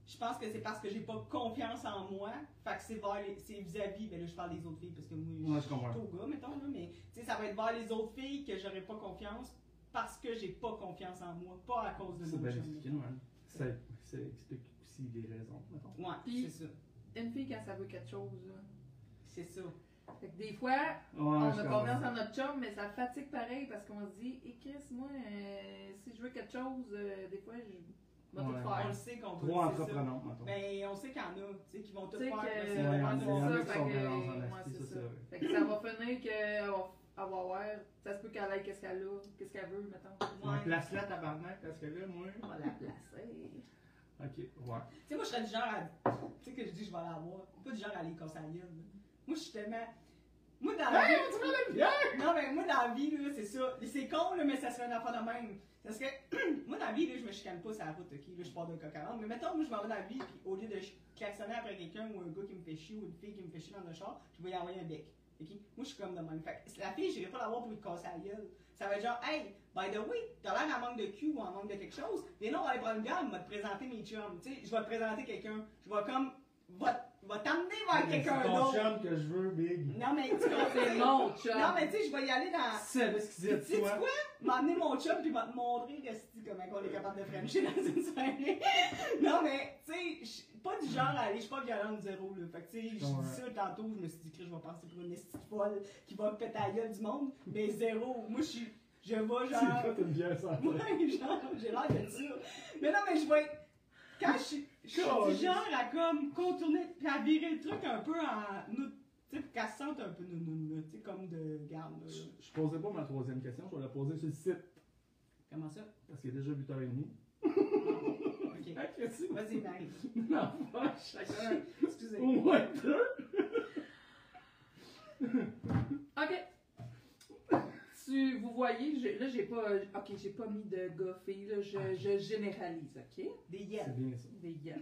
Je pense que c'est parce que j'ai pas confiance en moi. Fait que c'est vers les- c'est vis-à-vis. Ben là, je parle des autres filles parce que moi, Ouais, je suis au gars, mettons, là. Mais tu sais, ça va être vers les autres filles que j'aurais pas confiance parce que j'ai pas confiance en moi. Pas à cause de C'est mon bien chum. expliqué, ouais. Ça, explique aussi les raisons, mettons. Ouais, Puis- c'est ça. Une fille, quand ça veut quelque chose, là. C'est ça. Fait que des fois, Ouais, on a confiance en notre chum, mais ça fatigue pareil parce qu'on se dit, et Chris, moi, euh, si je veux quelque chose, euh, des fois, je vais Ouais. tout On faire. le sait qu'on Trop veut, c'est ça. entreprenant, mettons. Ben, on sait qu'il y en a, tu sais, qui vont tout faire. que. en a- ouais, c'est ça, fait que- c'est ça, ça. c'est vrai. Fait que ça va finir qu'elle va avoir, ça se peut qu'elle aille qu'est-ce qu'elle a, qu'est-ce qu'elle veut, mettons. Ouais, place-la, tabarnak, parce que là, moi. On va la placer. Ok, ouais. Tu sais, moi, je serais du genre à. Tu sais, que je dis, je vais aller la voir. Pas du genre à aller gueule. là. Moi, je suis tellement. Moi, dans la Hey, vie. la bière! Non, mais moi, dans la vie, là, c'est ça. C'est con, là, mais ça serait une affaire de même. Parce que, moi, dans la vie, là, je me chicane pas sur la route, ok? Là, je pars d'un coq à. Mais mettons, moi, je m'en vais dans la vie, puis au lieu de klaxonner après quelqu'un ou un gars qui me fait chier ou une fille qui me fait chier dans le char, je vais y envoyer un bec. Ok? Moi, je suis comme de même. Fait que la fille, je pas l'avoir pour lui casser la gueule. Ça va être genre, hey, by the way, t'as l'air en manque de cul ou en manque de quelque chose. Mais non, on va aller prendre une bière, on va te présenter mes chums. Tu sais, je vais te présenter quelqu'un. Je vais comme, va, va t'amener vers Mais quelqu'un C'est ton d'autre. chum que je veux, Big. Non, mais tu comprends? C'est mon chum. Non, mais tu sais, je vais y aller dans. Tu savais ce qu'il disait Tu sais quoi? M'emmener mon chum puis m'a te montrer resti comment on est capable de frencher dans une soirée. non, mais, tu sais, pas du genre à aller, je suis pas violente zéro, là. Fait que, tu sais, je dis ça tantôt, je me suis dit que je vais passer pour une esti folle qui va péter la gueule du monde, mais zéro. Moi, je suis. Je vais C'est genre. t'as une bière sans tête? Ouais, genre, j'ai l'air de ça. Mais non, mais je vais. Quand je suis. Je suis du genre à comme contourner, puis à virer le truc un peu en. Tu sais, qu'elle se sente un peu nounoun, là. Tu sais, comme de garde, là. Je je posais pas ma troisième question, je vais la poser sur le site. Comment ça? Parce qu'il est déjà 8h30. Vas-y, Marie. c'est? Non, vache. Chacun. Excusez. Au moins deux. OK. Tu, vous voyez, là, j'ai pas. OK, j'ai pas mis de gars-filles, là. Je, je généralise, OK? Des C'est yens. bien ça. Des gars.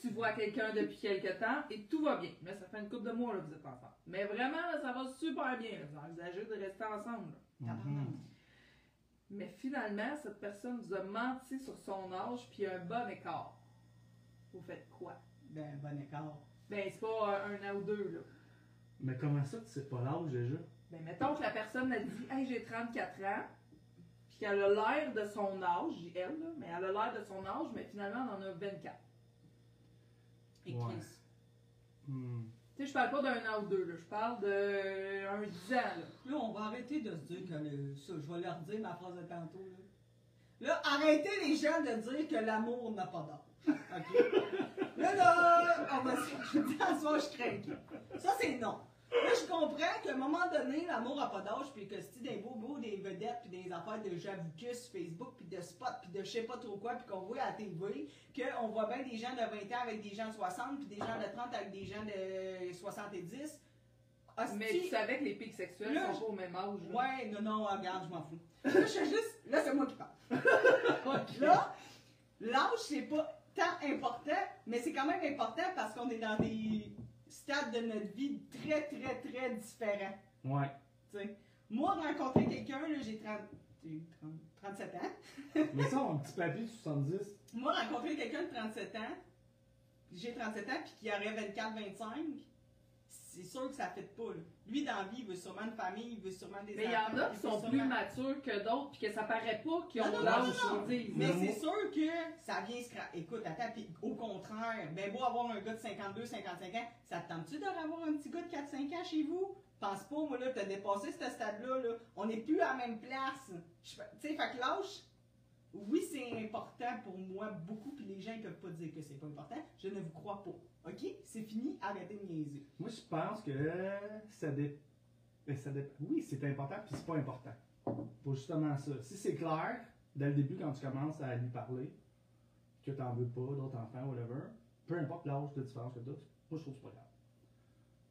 Tu vois quelqu'un depuis quelque temps et tout va bien. Mais ça fait une couple de mois là, que vous êtes ensemble. Mais vraiment, là, ça va super bien. Vous envisagez de rester ensemble. là. Mais finalement, cette personne vous a menti sur son âge puis un bon écart. Vous faites quoi? Ben, bon écart. Ben, c'est pas euh, un an ou deux, là. Mais comment ça, tu sais pas l'âge déjà? Ben, mettons que la personne a dit Hey, j'ai 34 ans, puis qu'elle a l'air de son âge, j'ai elle, là, mais elle a l'air de son âge, mais finalement, elle en a 24. Et Ouais. Chris. Hmm. Je parle pas d'un an ou deux, là, je parle d'un 10 ans, là. Là, on va arrêter de se dire que ça, je vais leur dire ma phrase de tantôt. Là, là arrêtez les gens de dire que l'amour n'a pas d'âge. OK? Là, là, on va se. Je crains. Ça, c'est non. Là, je comprends qu'à un moment donné, l'amour n'a pas d'âge, puis que c'est des beaux beaux, des vedettes, puis des affaires de Javicus, Facebook, puis de spot, puis de je sais pas trop quoi, puis qu'on voit à la TV, qu'on voit bien des gens de 20 ans avec des gens de 60, puis des gens de 30 avec des gens de 70. Hostie, Mais tu savais que les pics sexuels Là, sont pas au même âge. là. Ouais, non, non, regarde, je m'en fous. Là, je suis juste. Là, c'est moi qui parle. Là, l'âge, c'est pas tant important, mais c'est quand même important parce qu'on est dans des stades de notre vie très, très, très différents. Ouais. tu sais. Moi, rencontrer quelqu'un, là, j'ai 30 j'ai 30 37 ans. Mais ça, un petit papier de 70. Moi, rencontrer quelqu'un de 37 ans, j'ai 37 ans, puis qui aurait 24-25, c'est sûr que ça ne fait pas. là. Lui, dans la vie, il veut sûrement une famille, il veut sûrement des Mais il y en a qui sont plus sûrement- matures que d'autres, puis que ça paraît pas qu'ils ont l'âge qu'ils. Mais c'est sûr que ça vient scra- Écoute, attends, puis au contraire, ben beau avoir un gars de 52, 55 ans, ça te tente-tu de avoir un petit gars de 4-5 ans chez vous? Pense pas, moi là, t'as dépassé ce stade-là, là. On n'est plus à la même place. Tu sais, fait que l'âge, oui, c'est important pour moi beaucoup, puis les gens ils peuvent pas dire que c'est pas important. Je ne vous crois pas. OK? C'est fini, arrêtez de niaiser. Moi, je pense que ça dépend. Ça dépend. Oui, c'est important, puis c'est pas important. Pour justement ça. Si c'est clair, dès le début, quand tu commences à lui parler, que t'en veux pas, d'autres enfants, whatever, peu importe l'âge de différence que t'as, moi, je trouve que c'est pas grave.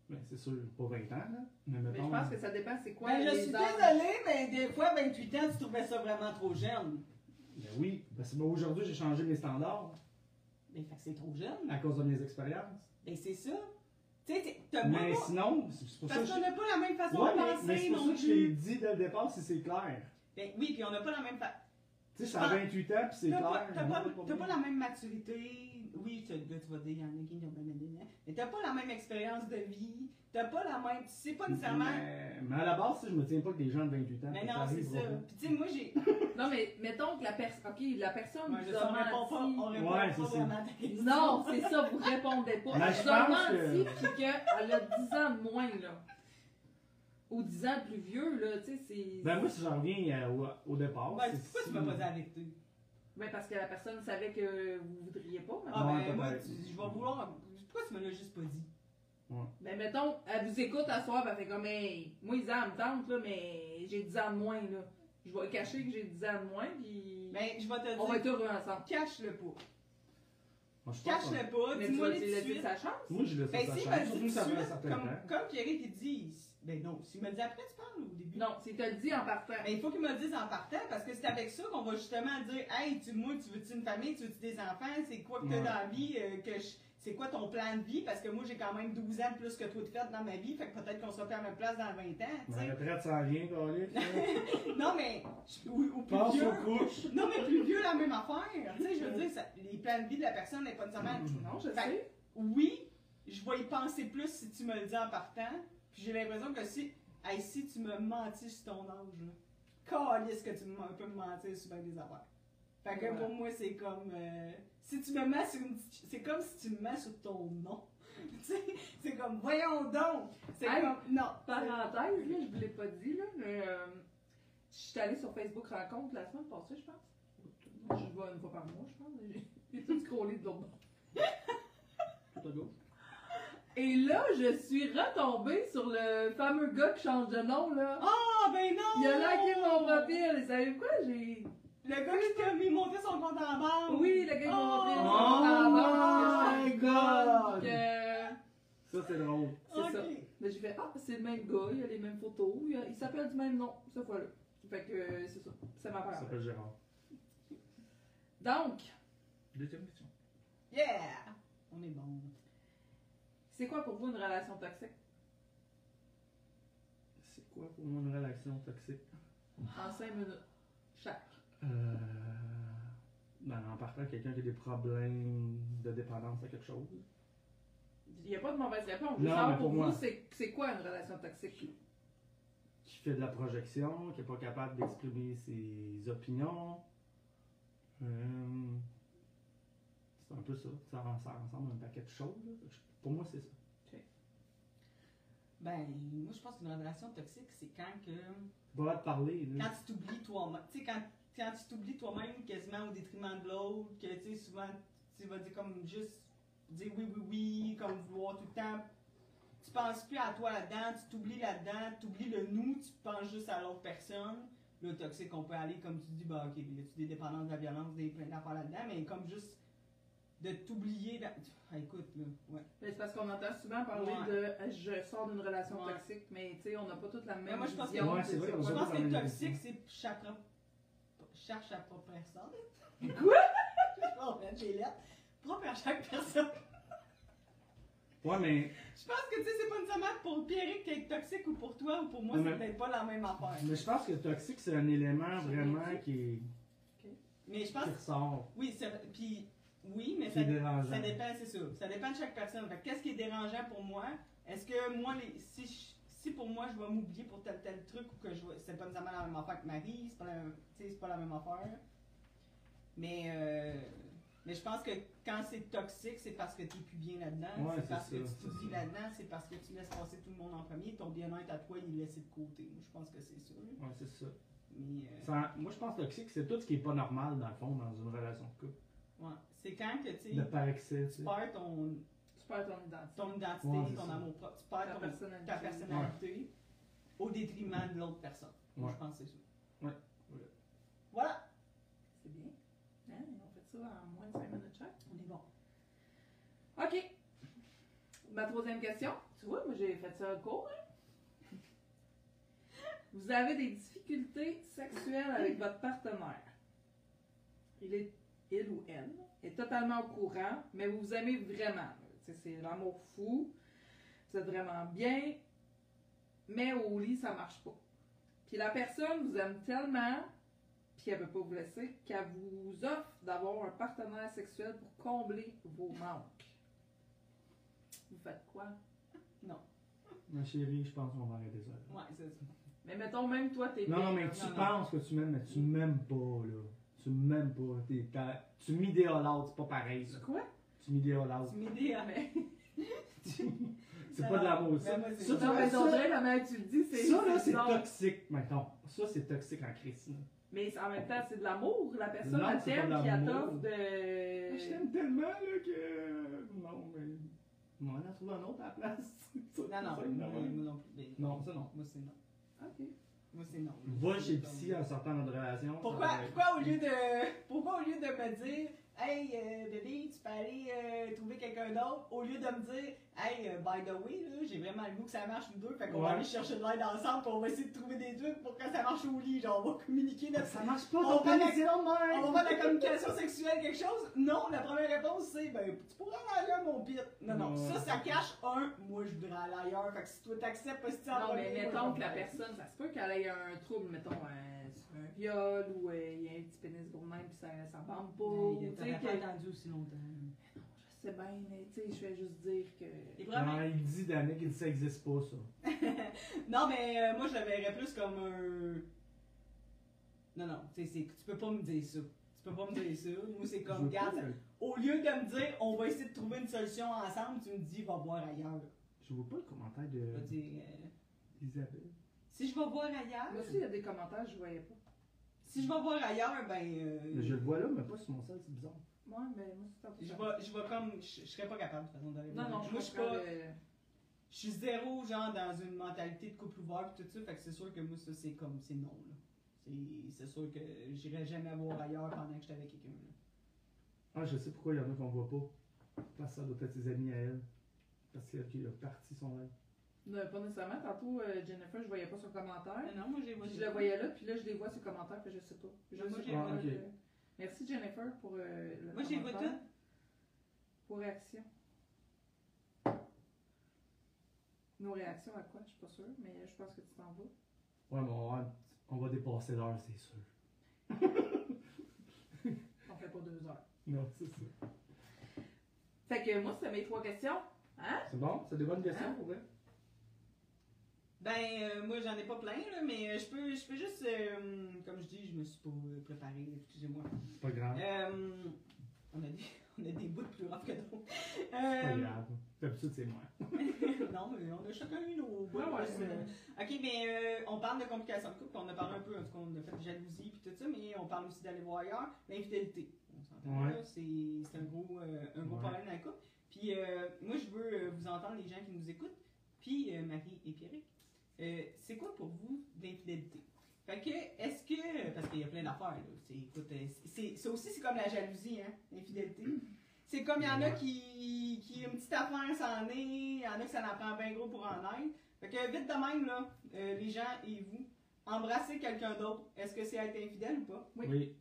Mais c'est sûr, pas 20 ans, là. Mais je pense que ça dépend c'est quoi Ben, je les suis âges. désolée, mais des fois, 28 ans, tu trouvais ça vraiment trop jeune. Ben oui, parce que moi, aujourd'hui, j'ai changé mes standards Ben, fait que c'est trop jeune. à cause de mes expériences. Ben, c'est ça. Tu sais, t'es- t'as Mais pas. sinon, c'est c'est pour ça que Parce je. qu'on n'a pas la même façon Ouais, de mais, mais penser c'est pour ça non que je l'ai plus. dit dès le départ si c'est clair. Ben, oui, puis on n'a pas la même. fa- Tu sais, suis à 28 ans, puis c'est T'as clair. pas, t'as pas, t'as pas la même maturité. Oui, tu, là, tu vas dire, il y en a qui n'ont pas même. Mais t'as pas la même expérience de vie. T'as pas la même. Tu sais pas nécessairement. Mais, mais à la base, sais, je me tiens pas que des gens de 28 ans. Mais ça non, c'est ça. pas. Puis tu sais, moi, j'ai. Non, mais mettons que la personne. Ok, la personne Ouais, je vous a menti. on répond Ouais, pas c'est ça. vraiment à ta question. Non, c'est ça, vous répondez pas. Mais je pense menti, que- puis qu'elle a 10 ans de moins, là. Ou 10 ans de plus vieux, là, tu sais, c'est. Ben moi, si j'en reviens euh, au, au départ. Ben, c'est pourquoi tu si- m'as pas dit vérité? Ben, parce que la personne savait que vous voudriez pas, mais. Ah, Ouais, ben, moi, tu- je vais vouloir. Pourquoi tu me l'as juste pas dit? Ben, mettons, elle vous écoute à soir, ben, elle fait comme, hey, moi, 10 ans, elle me tente, là, mais j'ai 10 ans de moins, là. Je vais cacher que j'ai 10 ans de moins, puis. Ben, je vais te on va dire. être heureux ensemble. Cache-le pas. Moi, je pense que- Cache-le pas. Mais tu Dis-moi vas les lui tout de laisser suite. sa chance? Moi, je laisse Ben ça si, sa ben chance, dis surtout tout que de ça fait un suite, certain comme, temps. comme Pierre il dit, Ben non, s'il me dit après, tu parles au début. Non, c'est te le dit en partant. Mais il faut qu'il me le dise en partant parce que c'est avec ça qu'on va justement dire Hey, tu, moi, tu veux-tu une famille, tu veux-tu des enfants, c'est quoi que t'as Ouais. dans la vie, euh, que je- c'est quoi ton plan de vie parce que moi j'ai quand même 12 ans de plus que toi de fait dans ma vie, fait que peut-être qu'on sera pas à la même place dans 20 ans, tu sais. retraite sans rien. Non mais, je- ou, ou plus Pense vieux. aux couches. Non mais plus vieux, la même affaire. Tu sais, je veux dire, ça- les plans de vie de la personne n'est pas nécessairement. Non, je Fait- sais. Oui, je vais y penser plus si tu me le dis en partant. Puis j'ai l'impression que si, hey, si tu me mentis sur ton âge, là, calisse que tu me- peux me mentir sur bien des affaires. Fait que Ouais. pour moi, c'est comme. euh, si tu me mets sur une. petite- C'est comme si tu me mets sur ton nom. Tu sais, c'est comme, voyons donc! C'est Hey, comme, non. Parenthèse, là, je vous l'ai pas dit, là, mais euh, je suis allée sur Facebook Rencontre la semaine passée, je pense. Je vais une fois par mois, je pense. J'ai- J'ai tout scrollé de l'autre bord. Tout à gauche. Et là, je suis retombée sur le fameux gars qui change de nom, là. Ah, ben non! Il a liké mon profil. Et savez quoi? J'ai. Le gars qui a mis monter son compte en banque. Oui, le gars qui m'a montré son Oh compte en my banque. God! que- Ça, c'est drôle. C'est ça. Mais j'ai fait, ah, c'est le même gars, il a les mêmes photos, il, a- il s'appelle du même nom, cette fois-là. Fait que euh, c'est ça. Ça m'a Ça pas s'appelle Gérard. Donc, Deuxième question. Yeah! On est bon. C'est quoi pour vous une relation toxique? C'est quoi pour moi une relation toxique? En 5 minutes. Chaque. Euh... Ben, en partant, quelqu'un qui a des problèmes de dépendance à quelque chose. Il n'y a pas de mauvaise réponse. Non, mais pour pour moi- vous, c'est c'est quoi une relation toxique? Qui fait de la projection, qui n'est pas capable d'exprimer ses opinions. Euh, C'est un peu ça. Ça, ça ressemble à un paquet de choses. là. Pour moi, c'est ça. Ben, moi, je pense qu'une relation toxique, c'est quand que. Parler. là. Quand tu t'oublies toi-même. Tu sais, quand, quand tu t'oublies toi-même quasiment au détriment de l'autre, que tu sais, souvent, tu vas dire comme juste dire oui, oui, oui, comme vouloir tout le temps. Tu penses plus à toi là-dedans, tu t'oublies là-dedans, tu oublies le nous, tu penses juste à l'autre personne. Le toxique, on peut aller, comme tu dis, bah ok, y a-tu des dépendances de la violence, des plein d'affaires là-dedans, mais comme juste de t'oublier. là- Ah, écoute, là, ouais. Mais C'est parce qu'on entend souvent parler Ouais. de euh, je sors d'une relation Ouais. toxique, mais tu sais, on n'a pas toute la même Mais moi, je pense que- Je pense pas que toxique, c'est chaque propre- cherche sa propre personne. Quoi? Je vais remettre les lettres. Propre à chaque personne. Ouais, mais, Je pense que tu sais, c'est pas nécessairement pour Pierrick qui est toxique ou pour toi ou pour moi, c'est peut-être pas la même affaire. mais je pense que toxique, c'est un élément vraiment qui, est- Mais je pense, qui ressort, oui, c'est- puis oui, mais ça, ça dépend, c'est ça. Ça dépend de chaque personne. Qu'est-ce qui est dérangeant pour moi? Est-ce que moi, les, si, je- si pour moi, je vais m'oublier pour tel tel truc ou que je c'est pas nécessairement la même affaire que Marie, c'est pas la même, pas la même affaire. Mais, euh, mais je pense que quand c'est toxique, c'est parce que tu n'es plus bien là-dedans. Ouais, c'est parce que tu t'oublies là-dedans. C'est parce que tu laisses passer tout le monde en premier. Ton bien-être à toi, il est laissé de côté. Moi, je pense que c'est ça. Ouais, c'est ça. Mais, euh, Ça- Moi, je pense que toxique, c'est tout ce qui est pas normal, dans le fond, dans une relation de couple. ouais. C'est quand que tu excès, tu perds ton, Tu perds ton identité. ton identité, Ouais, ton ça. amour propre. Tu Ta perds ton, personnalité. ta personnalité au détriment de l'autre personne. Moi, Ouais. je pense que c'est ça. Ouais. Ouais. Voilà. C'est bien. Hein, on fait ça en moins de 5 minutes chaque. On est bon. OK. Ma troisième question. Tu vois, moi j'ai fait ça court. hein? Vous avez des difficultés sexuelles avec votre partenaire. Il est, il ou elle, est totalement au courant, mais vous vous aimez vraiment. C'est l'amour fou. Vous êtes vraiment bien, mais au lit, ça marche pas. Puis la personne vous aime tellement, puis elle veut pas vous laisser, qu'elle vous offre d'avoir un partenaire sexuel pour combler vos manques. Vous faites quoi? Ma chérie, je pense qu'on va arrêter ça. là. Ouais, c'est ça. Mais mettons même toi, t'es Non, bien, non, mais tu non, non. penses que tu m'aimes, mais tu m'aimes pas, là. Tu m'aimes pas. T'es- t'as- tu m'idéolâtres, c'est pas pareil. C'est quoi? Tu m'idéolâtres. Tu m'idées C'est pas de l'amour. Ça, Ben, moi, c'est ça, ça. tu non, vois, mais ça, on dirait la manière que tu le dis, c'est. ça, là, c'est toxique, mettons. Ça, c'est toxique en crise. là. Mais en même temps, c'est de l'amour. La personne, Non, elle c'est pas t'aime, de puis elle l'amour. t'offre de. Je t'aime tellement, là, que. Non, mais. On en a trouvé un autre à la place. Ça, Non, non, ça, moi non plus. Non, ça, non. Moi, c'est non. Ok. Moi, c'est non. Va chez Psy en sortant de notre relation. Pourquoi, être- pourquoi, au lieu de, pourquoi au lieu de me dire Hey, euh, bébé, tu peux aller euh, trouver quelqu'un d'autre, au lieu de me dire Hey, euh, by the way, là, j'ai vraiment le goût que ça marche nous deux, fait qu'on va aller chercher de l'aide ensemble, puis on va essayer de trouver des trucs pour que ça marche au lit. Genre, on va communiquer notre. Ça marche pas, On va. On va faire de la communication sexuelle, quelque chose? Non, la première réponse c'est ben tu pourrais aller ailleurs mon pit. Non, non, Ouais. ça, ça cache un, moi je voudrais aller ailleurs. Fait que si toi t'acceptes, pas si tu en Non, mais mettons que la personne, ça se peut qu'elle ait un trouble, mettons, un, un viol ou euh, il y a un petit pénis gros même puis ça, ça bande pas. Mais T'aurais sais, pas attendu aussi longtemps. Je sais bien, mais tu sais, je vais juste dire que. Vraiment- Non, il dit, Danick, il dit ça existe pas, ça. Non, mais euh, moi je le verrais plus comme un. Non, non, tu sais, c'est- tu peux pas me dire ça. Tu peux pas me dire ça. Moi c'est comme, regarde, au lieu de me dire on va essayer de trouver une solution ensemble, tu me dis va voir ailleurs. Je vois pas le commentaire de dire, euh, Isabelle. Si je vais voir ailleurs, Moi aussi, il y a des commentaires, je voyais pas. si je vais voir ailleurs, ben. euh, Mais je le vois là, mais pas sur mon sel, c'est bizarre. Ouais, mais moi, c'est pas Je vais, je vais comme. Je, je serais pas capable de toute façon d'aller Non, voir. non, je Moi, je suis pas. le- Je suis zéro, genre, dans une mentalité de couple ouvert pis tout ça. Fait que c'est sûr que moi, ça, c'est comme. C'est non, là. C'est- C'est sûr que j'irai jamais voir ailleurs pendant que j'étais avec quelqu'un, là. Ah, je sais pourquoi il y en a qu'on voit pas. Parce que ça doit être ses amis à elle. Parce qu'il a parti son rêve. Non, pas nécessairement. Tantôt, euh, Jennifer, je voyais pas son commentaire. Mais non, moi, j'ai Puis je le voyais là, puis là, je les vois sur commentaire, puis je sais pas. Je Moi, sais j'ai- pas, Ah, euh, Merci, Jennifer, pour euh, le Moi, j'ai tout. Pour réaction. Nos réactions à quoi, je suis pas sûre, mais je pense que tu t'en vas. Ouais, mais on va, on va dépasser l'heure, c'est sûr. On fait pas deux heures. Non, c'est ça. Fait que moi, c'était mes trois questions. Hein? C'est bon? C'est des bonnes questions Hein? pour vrai? Ben, euh, moi, j'en ai pas plein, là, mais euh, je peux, je peux juste. euh, comme je dis, je me suis pas euh, préparé, excusez-moi. C'est pas grave. On, a des, on a des bouts plus rough que d'autres. C'est pas grave. D'habitude, c'est moi. non, mais on a chacun eu nos bouts. Ouais, ouais, euh, Ok, mais euh, on parle de complications de couple, on a parlé un peu, en tout cas, on a fait de jalousie puis tout ça, mais on parle aussi d'aller voir ailleurs. L'infidélité, on s'entend Ouais. là, c'est un gros, un gros Ouais. problème dans le couple. Puis euh, moi, je veux vous entendre, les gens qui nous écoutent, puis Marie et Pierrick. Euh, c'est quoi pour vous l'infidélité? Fait que, est-ce que, parce qu'il y a plein d'affaires, là, c'est, écoute, euh, c'est, ça aussi, c'est comme la jalousie, hein, l'infidélité. C'est comme il y en a qui, qui, une petite affaire, ça en est, il y en a que ça en prend bien gros pour en être. Fait que, vite de même, là, euh, les gens et vous, embrasser quelqu'un d'autre, est-ce que c'est être infidèle ou pas? Oui. Oui.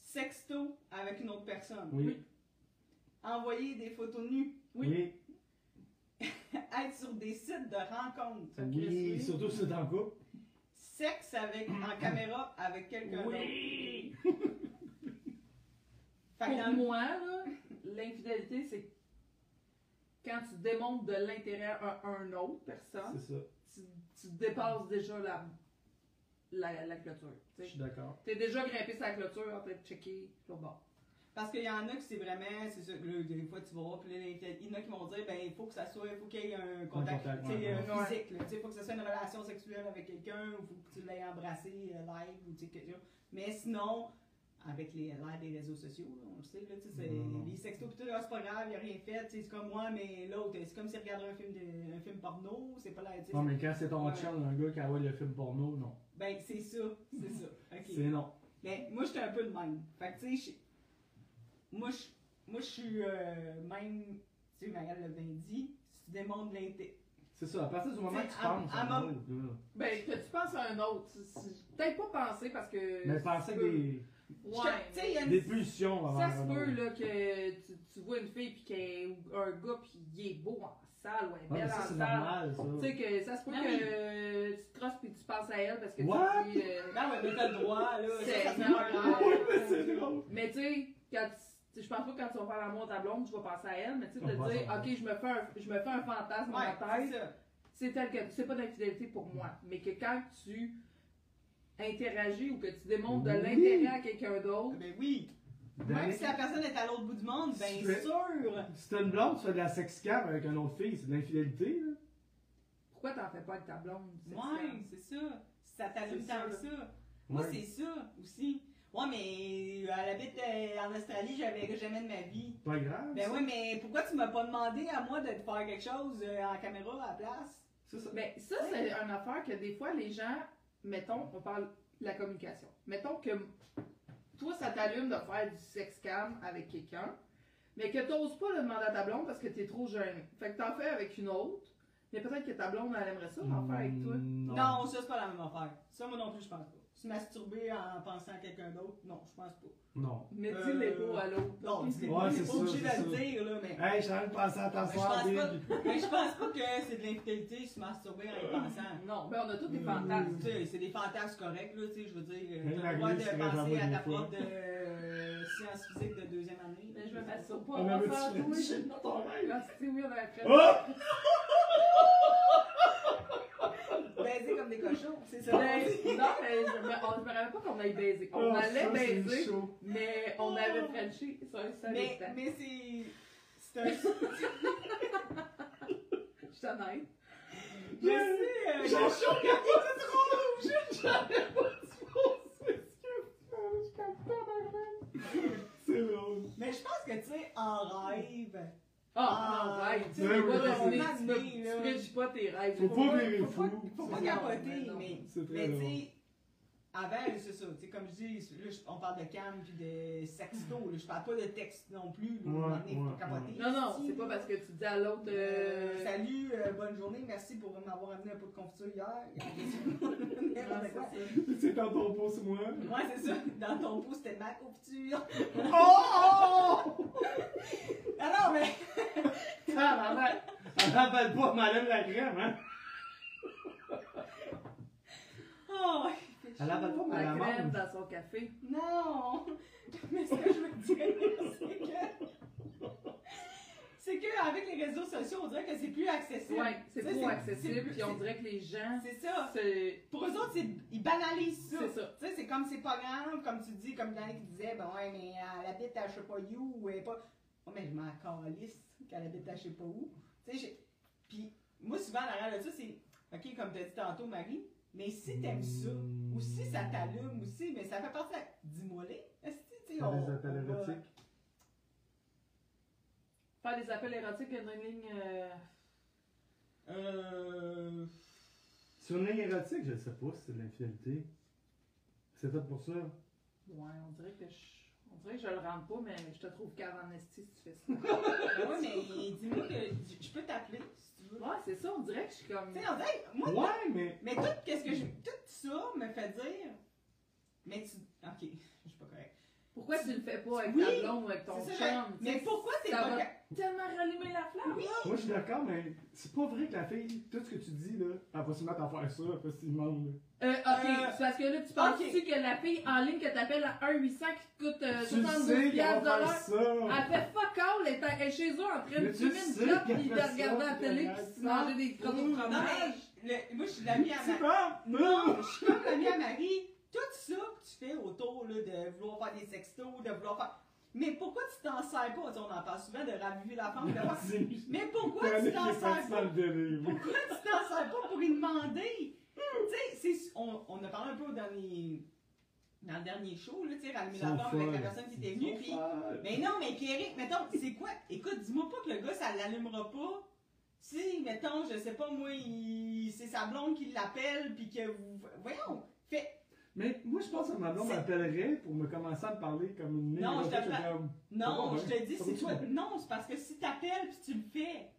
Sexto avec une autre personne. Oui. Envoyer des photos nues. Oui. Être sur des sites de rencontres. Oui. Surtout si c'est en couple. Sexe avec, en caméra avec quelqu'un Oui. d'autre. Fait que Pour dans moi, là, l'infidélité, c'est quand tu démontres de l'intérêt à une autre personne, C'est ça. tu, tu dépasses déjà la, la, la clôture. Je Tu suis d'accord. es déjà grimpé sur la clôture en train de checker sur le bord. Parce qu'il y en a qui c'est vraiment, c'est ça, là, des fois tu vas voir, puis là, il y en a qui vont dire, ben il faut que ça soit, il faut qu'il y ait un contact, contact, sais, ouais, euh, ouais. physique, là, tu sais, il faut que ça soit une relation sexuelle avec quelqu'un, ou faut que tu l'aies embrassé euh, live, ou tu sais, quelque chose. Mais sinon, avec les- l'ère des réseaux sociaux, là, on le sait, là, tu sais, c'est- Non, non. les sextos, pis tout, ah, c'est pas grave, il a rien fait, c'est comme moi, mais l'autre, c'est comme s'il regardait un film, de, un film porno, c'est pas la, Non, mais quand c'est ton Ouais. chum, un gars qui envoie le film porno, non. ben c'est ça, c'est ça. C'est non. Mais moi, j'étais un peu de même. Fait que, tu sais, je- moi, je moi, je suis euh, même, tu sais, l'a bien dit, si tu démontres l'intérêt. C'est ça. À partir du moment que tu à- penses à un autre, là. Ben, que tu penses à un autre. Peut-être pas penser parce que. Mais penser peux- des, Ouais. Il y a une- des pulsions Ça se un peut là, que tu, tu vois une fille puis qu'elle- ou un gars puis il est beau en salle ou elle est Ouais, mais belle ça, en salle. Tu sais que ça se peut Ah que oui. euh, tu te crosses puis tu penses à elle parce que What? tu dis. euh, Non, mais t'as le droit, là. C'est drôle. Mais tu sais, quand tu- tu sais, je pense pas que quand tu vas faire l'amour à ta blonde, tu vas penser à elle, mais tu sais, de dire, ok, je me fais un, je me fais un fantasme dans Ouais, ma c'est tête, c'est tel que, c'est pas d'infidélité pour moi, mais que quand tu interagis ou que tu démontres de l'intérêt à quelqu'un d'autre, Ben oui. Même Danick, si la personne est à l'autre bout du monde, ben fais- sûr. Si t'as une blonde, tu fais de la sexcam avec une autre fille, c'est de l'infidélité, là. pourquoi t'en fais pas avec ta blonde? c'est Ouais, c'est ça. Ça t'allume tant ça. Moi, Ouais. c'est ça aussi. Ouais, mais elle habite euh, en Australie, j'avais jamais de ma vie. Pas grave. Ben ça. oui, mais pourquoi tu m'as pas demandé à moi de te faire quelque chose euh, en caméra à la place? C'est ça. Mais ça, c'est une affaire que des fois, les gens, mettons, on parle de la communication. Mettons que toi, ça t'allume de faire du sex cam avec quelqu'un, mais que t'oses pas le demander à ta blonde parce que t'es trop jeune. Fait que t'en fais avec une autre, mais peut-être que ta blonde, elle aimerait ça en faire avec toi. Non. Non, ça, c'est pas la même affaire. Ça, moi non plus, je pense pas. Se masturber en pensant à quelqu'un d'autre, non, je pense pas. Non. Mais Euh, dis-les pas à l'autre. Non, dis-les Ouais, pas, c'est pas obligé de le dire, là, mais. Hey, je suis en train de penser à ta Mais je soeur, pense Big. pas- Mais je pense pas que c'est de l'infidélité se masturber en y pensant. Non, ben on a tous des Mm. fantasmes. Tu sais, c'est des fantasmes corrects, là, tu sais, je veux dire, euh, t'as le droit de penser à ta prof de euh, sciences physiques de deuxième année. Mais je me masturbe pas On tu oui. fait? Dans ton rêve. Ah, c'est. Oh! Baiser comme des cochons, c'est ça. Ben, non, mais je me, on, je me rappelle pas qu'on aille baiser. On Oh, allait ça, baiser, mais on avait Frenché sur un seul Mais, instant. mais c'est. C'est un. Je suis honnête. Je sais, euh, J'ai chaud, il y a pas de rouge! J'avais pas de fausse, excuse. C'est drôle. Mais je pense que, tu sais, en rêve. Ah, Ah, non. Tu ouais, sais, ouais, tu tu pas tes rêves. Faut pas virer Faut pas, fou. faut pas capoter, mais. C'est très Mais tu avant, c'est ça. Tu sais, comme je dis, là, on parle de cam puis de sexto. Là, je parle pas de texte non plus. Là, Ouais, donné, ouais. Non, non, c'est pas parce que tu dis à l'autre. Euh, Euh... salut, euh, bonne journée, merci pour m'avoir amené un pot de confiture hier. N'importe c'est. C'est dans ton pouce, moi. Ouais, c'est ça. Dans ton pot, c'était ma confiture. Oh! Ah non, mais. Ah, maman! Elle rappelle pas, m'enlève la crème, hein? Oh, Elle avale pas, mais La elle crème mange. dans son café. Non! Mais ce que je veux dire, c'est que. C'est qu'avec les réseaux sociaux, on dirait que c'est plus accessible. Ouais, c'est trop c'est accessible, plus- puis on dirait que les gens. C'est ça. Pour eux autres, ils banalisent ça. C'est ça. Tu sais, c'est comme c'est pas grave, comme tu dis, comme Yannick qui disait, ben ouais, mais elle habite à je sais pas où, ou elle est pas. Ouais, mais je m'en calisse qu'elle habite à je sais pas où. Tu sais, puis moi, souvent, l'arrière de ça, c'est, ok, comme tu as dit tantôt, Marie, mais si t'aimes ça, ou si ça t'allume aussi, mais ça fait partie de la... Dis-moi les. Est-ce que, tu sais, on. des appels érotiques. Faire des appels érotiques à une ligne. euh, Euh. Sur une ligne érotique, je sais pas si c'est de l'infidélité. C'est fait pour ça. Ouais, on dirait que je. On dirait que je le rentre pas, mais je te trouve cave en esti si tu fais ça. Ouais, mais dis-moi que je peux t'appeler Ouais, c'est ça, on dirait que je suis comme. Tu sais, on dirait, moi, Ouais, mais. Mais tout, qu'est-ce que je, tout ça me fait dire. Mais tu. Ok, je suis pas correct. Pourquoi tu le fais pas avec Oui, ta blonde ou avec ton chum? mais, mais pourquoi t'es pas va tellement rallumer la flamme. Oui! Moi, je suis d'accord, mais c'est pas vrai que la fille, tout ce que tu dis, là, elle va se mettre à faire ça facilement, là. Euh, ok, Euh, c'est parce que là, tu penses ok. aussi que la fille en ligne que t'appelles à 1-800 qui te coûte euh, Tu le 72 sais qu'elle piastres de va l'heure, faire ça! elle fait fuck all, elle est, elle est chez eux en train de Mais tu fumer sais une clope qu'elle pis de fait ça, regarder la télé elle pis de manger des crottes au Ouh, Non, fromage. mais le- moi, je suis l'amie à Marie. vas? Non, je suis comme l'amie à Marie. Tout ça que tu fais autour là, de vouloir faire des sextos, de vouloir faire. Mais pourquoi tu t'en sers pas? Tu sais, on en parle souvent de raviver la femme. de Merci. Mais pourquoi tu t'en sers pas? Pourquoi tu t'en sers pas pour lui demander? Tu sais, on, on a parlé un peu au dernier, dans le dernier show, là, tu sais, rallumer la flamme avec la personne qui était venue. Puis, mais non, mais Pierrick, mettons, c'est quoi? Écoute, dis-moi pas que le gars, ça l'allumera pas. Si, mettons, je sais pas, moi, il- c'est sa blonde qui l'appelle, puis que vous. Voyons! Fais. Mais moi, je pense que ma blonde m'appellerait pour me commencer à me parler comme une Non, je comme- Non, je te dis, c'est toi. Non, c'est parce que si t'appelles, puis tu le fais.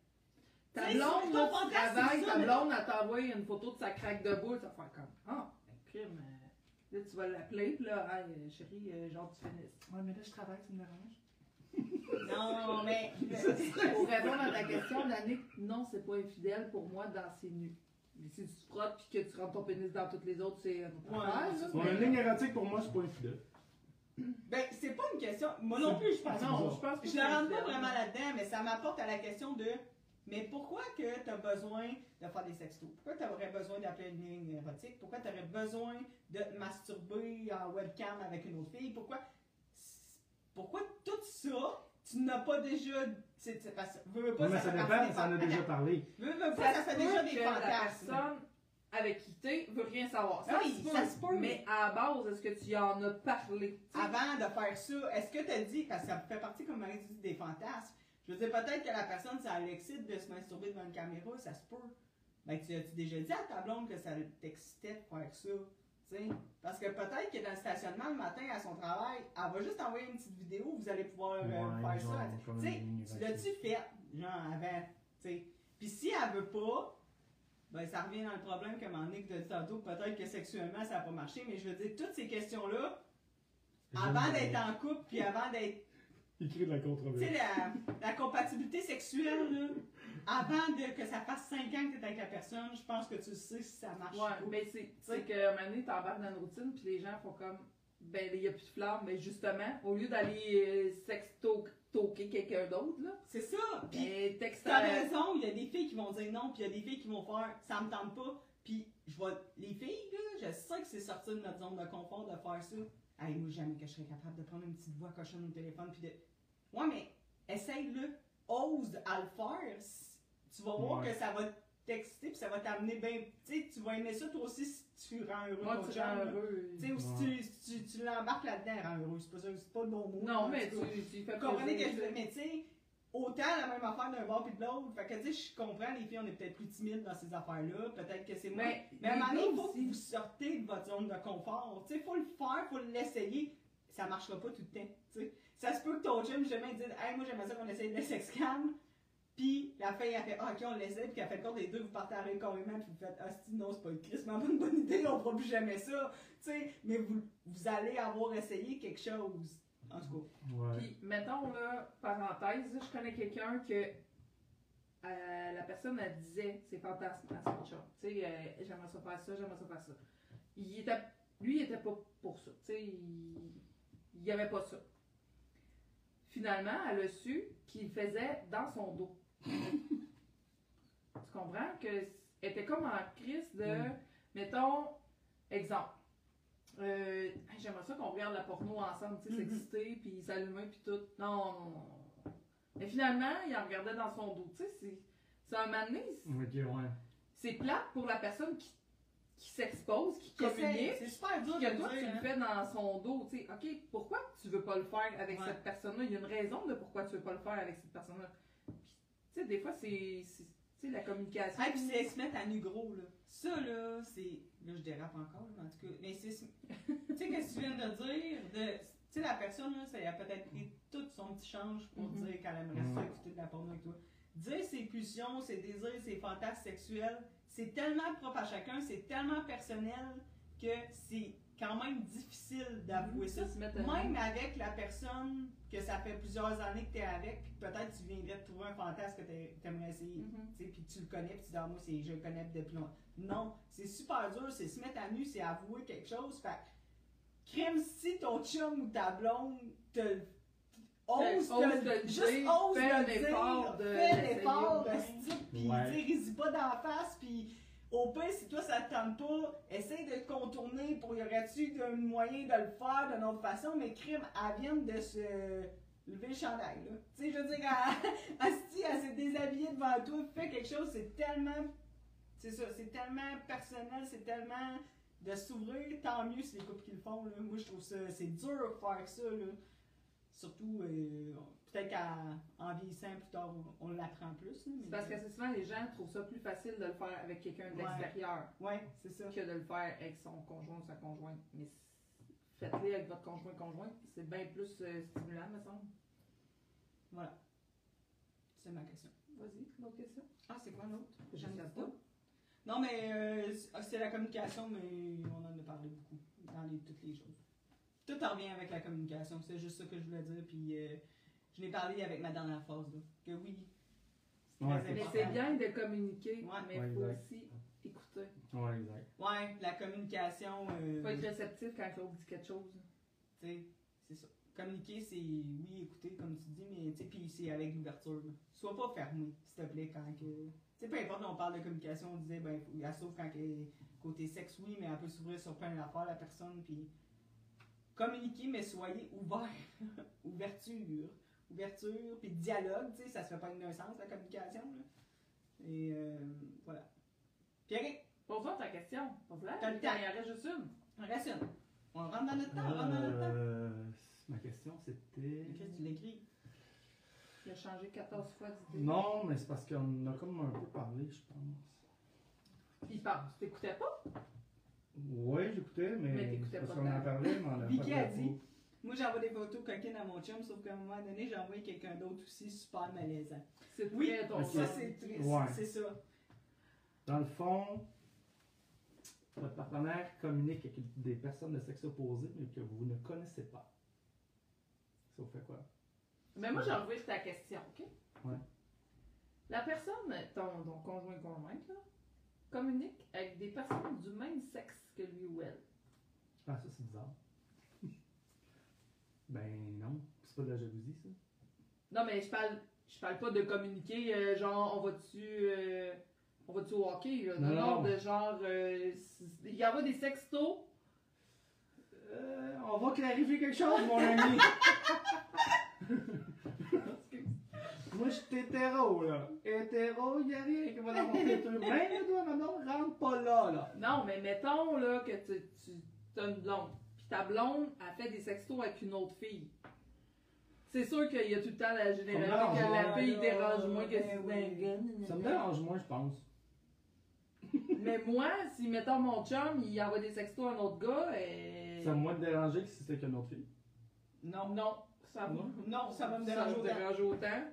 Ta blonde, là, tu travailles, ça, ta mais- blonde, elle t'envoie une photo de sa craque de boule, vas faire comme Ah, ben, crime. euh, Là, tu vas l'appeler, pis là, hey, euh, chérie, euh, genre, tu finis. Ouais, mais là, je travaille, tu me déranges. Non, mais. Pour répondre à ta question, Danick, non, c'est pas infidèle pour moi dans ses nus. Mais si tu te frottes pis que tu rentres ton pénis dans toutes les autres, c'est un autre Ouais, affaire, là, ça. Mais- une ligne érotique, pour moi, c'est pas infidèle. Ben, c'est pas une question. Moi non plus, je pense. Non, je pense que Je ne rentre pas vraiment là-dedans, mais ça m'apporte à la question de. Mais pourquoi que tu as besoin de faire des sextos? Pourquoi tu aurais besoin d'appeler une ligne érotique? Pourquoi tu aurais besoin de te masturber en webcam avec une autre fille? Pourquoi, pourquoi tout ça, tu n'as pas déjà. C'est, c'est parce, veux, veux pas, mais ça ça dépend, ça en a fantasmes. déjà parlé. Veux, veux pas, Ça, ça déjà des que la fantasmes. personne avec qui t'es veut rien savoir. Ah oui, ça se peut. Mais à la base, est-ce que tu en as parlé? Avant de faire ça, est-ce que tu as dit, parce que ça fait partie, comme Marie dit, des fantasmes, je veux dire, peut-être que la personne, ça l'excite de se masturber devant une caméra, ça se peut. Ben, tu as-tu déjà dit à ta blonde que ça t'excitait de faire ça? Tu sais? Parce que peut-être que dans le stationnement le matin à son travail, elle va juste envoyer une petite vidéo, vous allez pouvoir euh, Ouais, faire genre, ça. Tu l'as-tu fait, genre avant, tu sais? Puis si elle veut pas, ben ça revient dans le problème que Monique de tantôt, peut-être que sexuellement ça n'a pas marché, mais je veux dire, toutes ces questions-là, avant d'être en couple, puis avant d'être Il crée de la tu controverse. sais, la, la compatibilité sexuelle, là, avant de, que ça fasse 5 ans que tu es avec la personne, je pense que tu sais si ça marche Ouais, pas. mais c'est c'est qu'à un moment donné, t'embarques dans une routine, puis les gens font comme, ben, il n'y a plus de flamme, mais justement, au lieu d'aller euh, sexto-toquer quelqu'un d'autre, là, C'est ça! Puis, ben, t'as raison, il y a des filles qui vont dire non, puis il y a des filles qui vont faire ça me tente pas. Puis, je vois, les filles, là, je sais que c'est sorti de notre zone de confort de faire ça. Hey, moi, jamais que je serais capable de prendre une petite voix cochonne au téléphone, puis de. Ouais, mais essaye-le, ose à le faire. Tu vas voir Ouais. que ça va t'exciter, puis ça va t'amener bien. Tu sais, tu vas aimer ça toi aussi si tu rends heureux Moi, tu rends heureux. Tu sais, ou si tu, si tu, tu l'embarques là-dedans, rend heureux. C'est pas ça, pas le bon mot. Non, mais tu, tu fais comprenez que je veux mais tu sais, autant la même affaire d'un bord puis de l'autre. Fait que tu sais, je comprends, les filles, on est peut-être plus timides dans ces affaires-là. Peut-être que c'est moins. Mais, Mais à un moment donné, il faut que vous sortez de votre zone de confort. Tu sais, faut le faire, faut l'essayer. Ça marchera pas tout le temps. Tu sais, ça se peut que ton chum jamais dise Hey, moi j'aimerais ça qu'on essaye le sex cam. Puis la fille, elle fait Ah, ok, on l'essaie. Puis qu'elle fait le compte, les deux, vous partez à complètement. Puis vous faites Ah, si, non, c'est pas une crise, mais une bonne idée, on fera plus jamais ça. Tu sais, mais vous, vous allez avoir essayé quelque chose. En tout cas. Puis, mettons, là, parenthèse, je connais quelqu'un que euh, la personne, elle disait ses fantasmes à son chum. Tu sais, euh, j'aimerais ça faire ça, j'aimerais ça faire ça. Il était, lui, il était pas pour ça. Tu sais, il, il y avait pas ça. Finalement, elle a su qu'il faisait dans son dos. tu comprends? Que elle était comme en crise de, Mm. mettons, exemple. Euh, J'aimerais ça qu'on regarde la porno ensemble, tu sais, Mhm. s'exciter, puis s'allumer, puis tout. Non, non. Mais finalement, il en regardait dans son dos. Tu sais, c'est- c'est un c'est- Ok, ouais. c'est plate pour la personne qui, qui s'expose, qui communique. C'est super dur que toi, dire, tu le hein. fais dans son dos, tu sais, ok, pourquoi tu veux pas le faire avec Ouais. cette personne-là? Il y a une raison de pourquoi tu veux pas le faire avec cette personne-là. Puis, tu sais, des fois, c'est, c'est- tu sais, la communication. Ah, puis c'est se mettre à nu gros, là. Ça, là, c'est. Là, je dérape encore, mais en tout cas. Mais c'est. tu sais, qu'est-ce que tu viens de dire? De... Tu sais, la personne, là, ça a peut-être pris tout son petit change pour Mhm. dire qu'elle aimerait ça écouter de la porno avec toi. Dire ses pulsions, ses désirs, ses fantasmes sexuels, c'est tellement propre à chacun, c'est tellement personnel que c'est quand même difficile d'avouer ça. Même avec la personne que ça fait plusieurs années que tu es avec, puis peut-être tu viendrais de trouver un fantasme que tu aimerais essayer. Tu sais, puis tu le connais, puis tu dis, ah, moi, c'est, je le connais depuis longtemps. Non, c'est super dur, c'est se mettre à nu, c'est avouer quelque chose. Fait que, crème, si ton chum ou ta blonde te. Ose, ose te- de le juste dire, ose fais de un le dire, effort de fais l'effort, esti, puis Ouais. pas dans la face, puis au pire, si toi ça te tente pas, essaye de le contourner pour y aurait-tu un moyen de le faire d'une autre façon, mais crime, elle vient de se lever le chandail, là. Tu sais, je veux dire, elle, elle s'est déshabillée devant toi, fais quelque chose, c'est tellement. C'est ça, c'est tellement personnel, c'est tellement de s'ouvrir, tant mieux si les couples qui le font. Moi, je trouve ça, c'est dur de faire ça, là. Surtout, euh, peut-être qu'en vieillissant plus tard, on, on l'apprend plus, là. C'est parce qu'assez souvent, les gens trouvent ça plus facile de le faire avec quelqu'un Ouais. d'extérieur Ouais, c'est ça. que de le faire avec son conjoint ou sa conjointe. Mais faites-le avec votre conjoint conjointe, c'est bien plus euh, stimulant, me semble. Voilà. C'est ma question. Vas-y, l'autre question. Ah, c'est quoi l'autre? Je sais pas. Non, mais euh, c'est- c'est la communication, mais on en a parlé beaucoup dans les, toutes les choses. Tout en revient avec la communication, c'est juste ça que je voulais dire. Puis euh, je n'ai parlé avec ma dernière phrase, là, que oui. Ouais, Mais c'est bien de communiquer, Ouais. mais il Ouais, faut exact. aussi écouter. Ouais, exact. Ouais, la communication. euh, faut être réceptif quand l'autre dit quelque chose. Tu sais, c'est ça. Communiquer, c'est oui, écouter, comme tu dis, mais tu sais, puis c'est avec l'ouverture. Sois pas fermé, s'il te plaît, quand que. Tu sais, peu importe, on parle de communication, on disait, ben, elle s'ouvre quand que, côté sexe, oui, mais elle peut s'ouvrir sur plein d'affaires, la personne, puis. Communiquer, mais soyez ouvert. Ouverture. Ouverture, puis dialogue, tu sais, ça se fait pas dans un sens, la communication, là. Et euh, voilà. Pierre, Pose-moi ta question. Pose-la. T'as le Il temps. en reste juste une. on reste une. On rentre dans notre temps, on rentre dans notre temps. Euh, ma question c'était. Qu'est-ce que tu l'écris? Il a changé 14 fois d'idée. Non, mais c'est parce qu'on a comme un peu parlé, je pense. Il parle. Tu t'écoutais pas? Ouais, j'écoutais, mais. Mais t'écoutais parce pas qu'on en parlait, mais on a Vicky pas a dit-. Moi, j'envoie des photos coquines à mon chum, sauf qu'à un moment donné, j'ai envoyé quelqu'un d'autre aussi super malaisant. C'est Oui, très ton ça, c'est triste. Ouais. C'est ça. Dans le fond, votre partenaire communique avec des personnes de sexe opposé, mais que vous ne connaissez pas. Ça vous fait quoi? Mais moi, j'ai enlevé ta question, OK? Ouais. La personne, ton, ton conjoint conjointe, là, communique avec des personnes du même sexe que lui ou elle. Ah, ça, c'est bizarre. Ben non, c'est pas de la jalousie, ça. Non, mais je parle, je parle pas de communiquer, euh, genre, on va-tu euh, on va-tu au hockey, là? Non, Non, de genre, euh, il y aura des sextos. Euh, on va clarifier quelque chose, mon ami. Moi, je suis hétéro, là. Hétéro, il n'y a rien qui va dans mon tête. Même le doigt, maintenant, rentre pas là, là. Non, mais mettons, là, que tu, tu as une blonde, puis ta blonde a fait des sextos avec une autre fille. C'est sûr qu'il y a tout le temps la généralité dérange que la fille dérange moins que ben si un gars. Ça me dérange moins, je pense. Mais moi, si, mettons, mon chum, il envoie des sextos à un autre gars, et... Ça va moins te déranger que si c'était qu'une autre fille? Non. Non, ça va. Non? Ça va me Ça déranger me autant. dérange autant.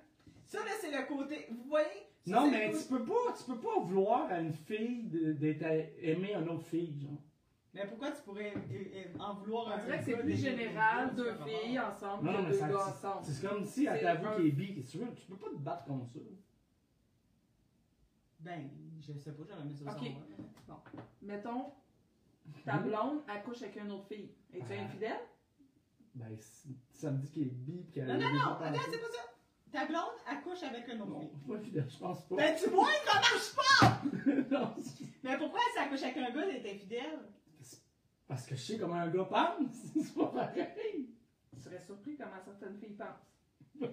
Ça, là, c'est le côté. Vous voyez? Ça, Non, mais le tu peux pas, tu peux pas vouloir à une fille d'être aimée une autre fille, genre. Mais pourquoi tu pourrais en vouloir un que c'est plus général, deux filles ensemble Non, non, mais deux ça- gars ensemble. C'est comme si elle t'avoue un- qu'il est bi. Tu, veux, tu peux pas te battre comme ça. Ben, je sais pas, j'aurais mis ça Ok. moi. Mettons, ta blonde accouche avec une autre fille. Es-tu Ah. infidèle? Ben, si ça me dit qu'il est bi qu'elle Non, a non, non, attends, c'est pas ça. Ta blonde accouche avec un autre Non, fille. pas fidèle, je pense pas. Ben, tu vois, ça marche pas! non, Mais pourquoi elle s'accouche avec un gars, est infidèle? Parce que je sais comment un gars pense. C'est pas pareil. Tu serais surpris comment certaines filles pensent.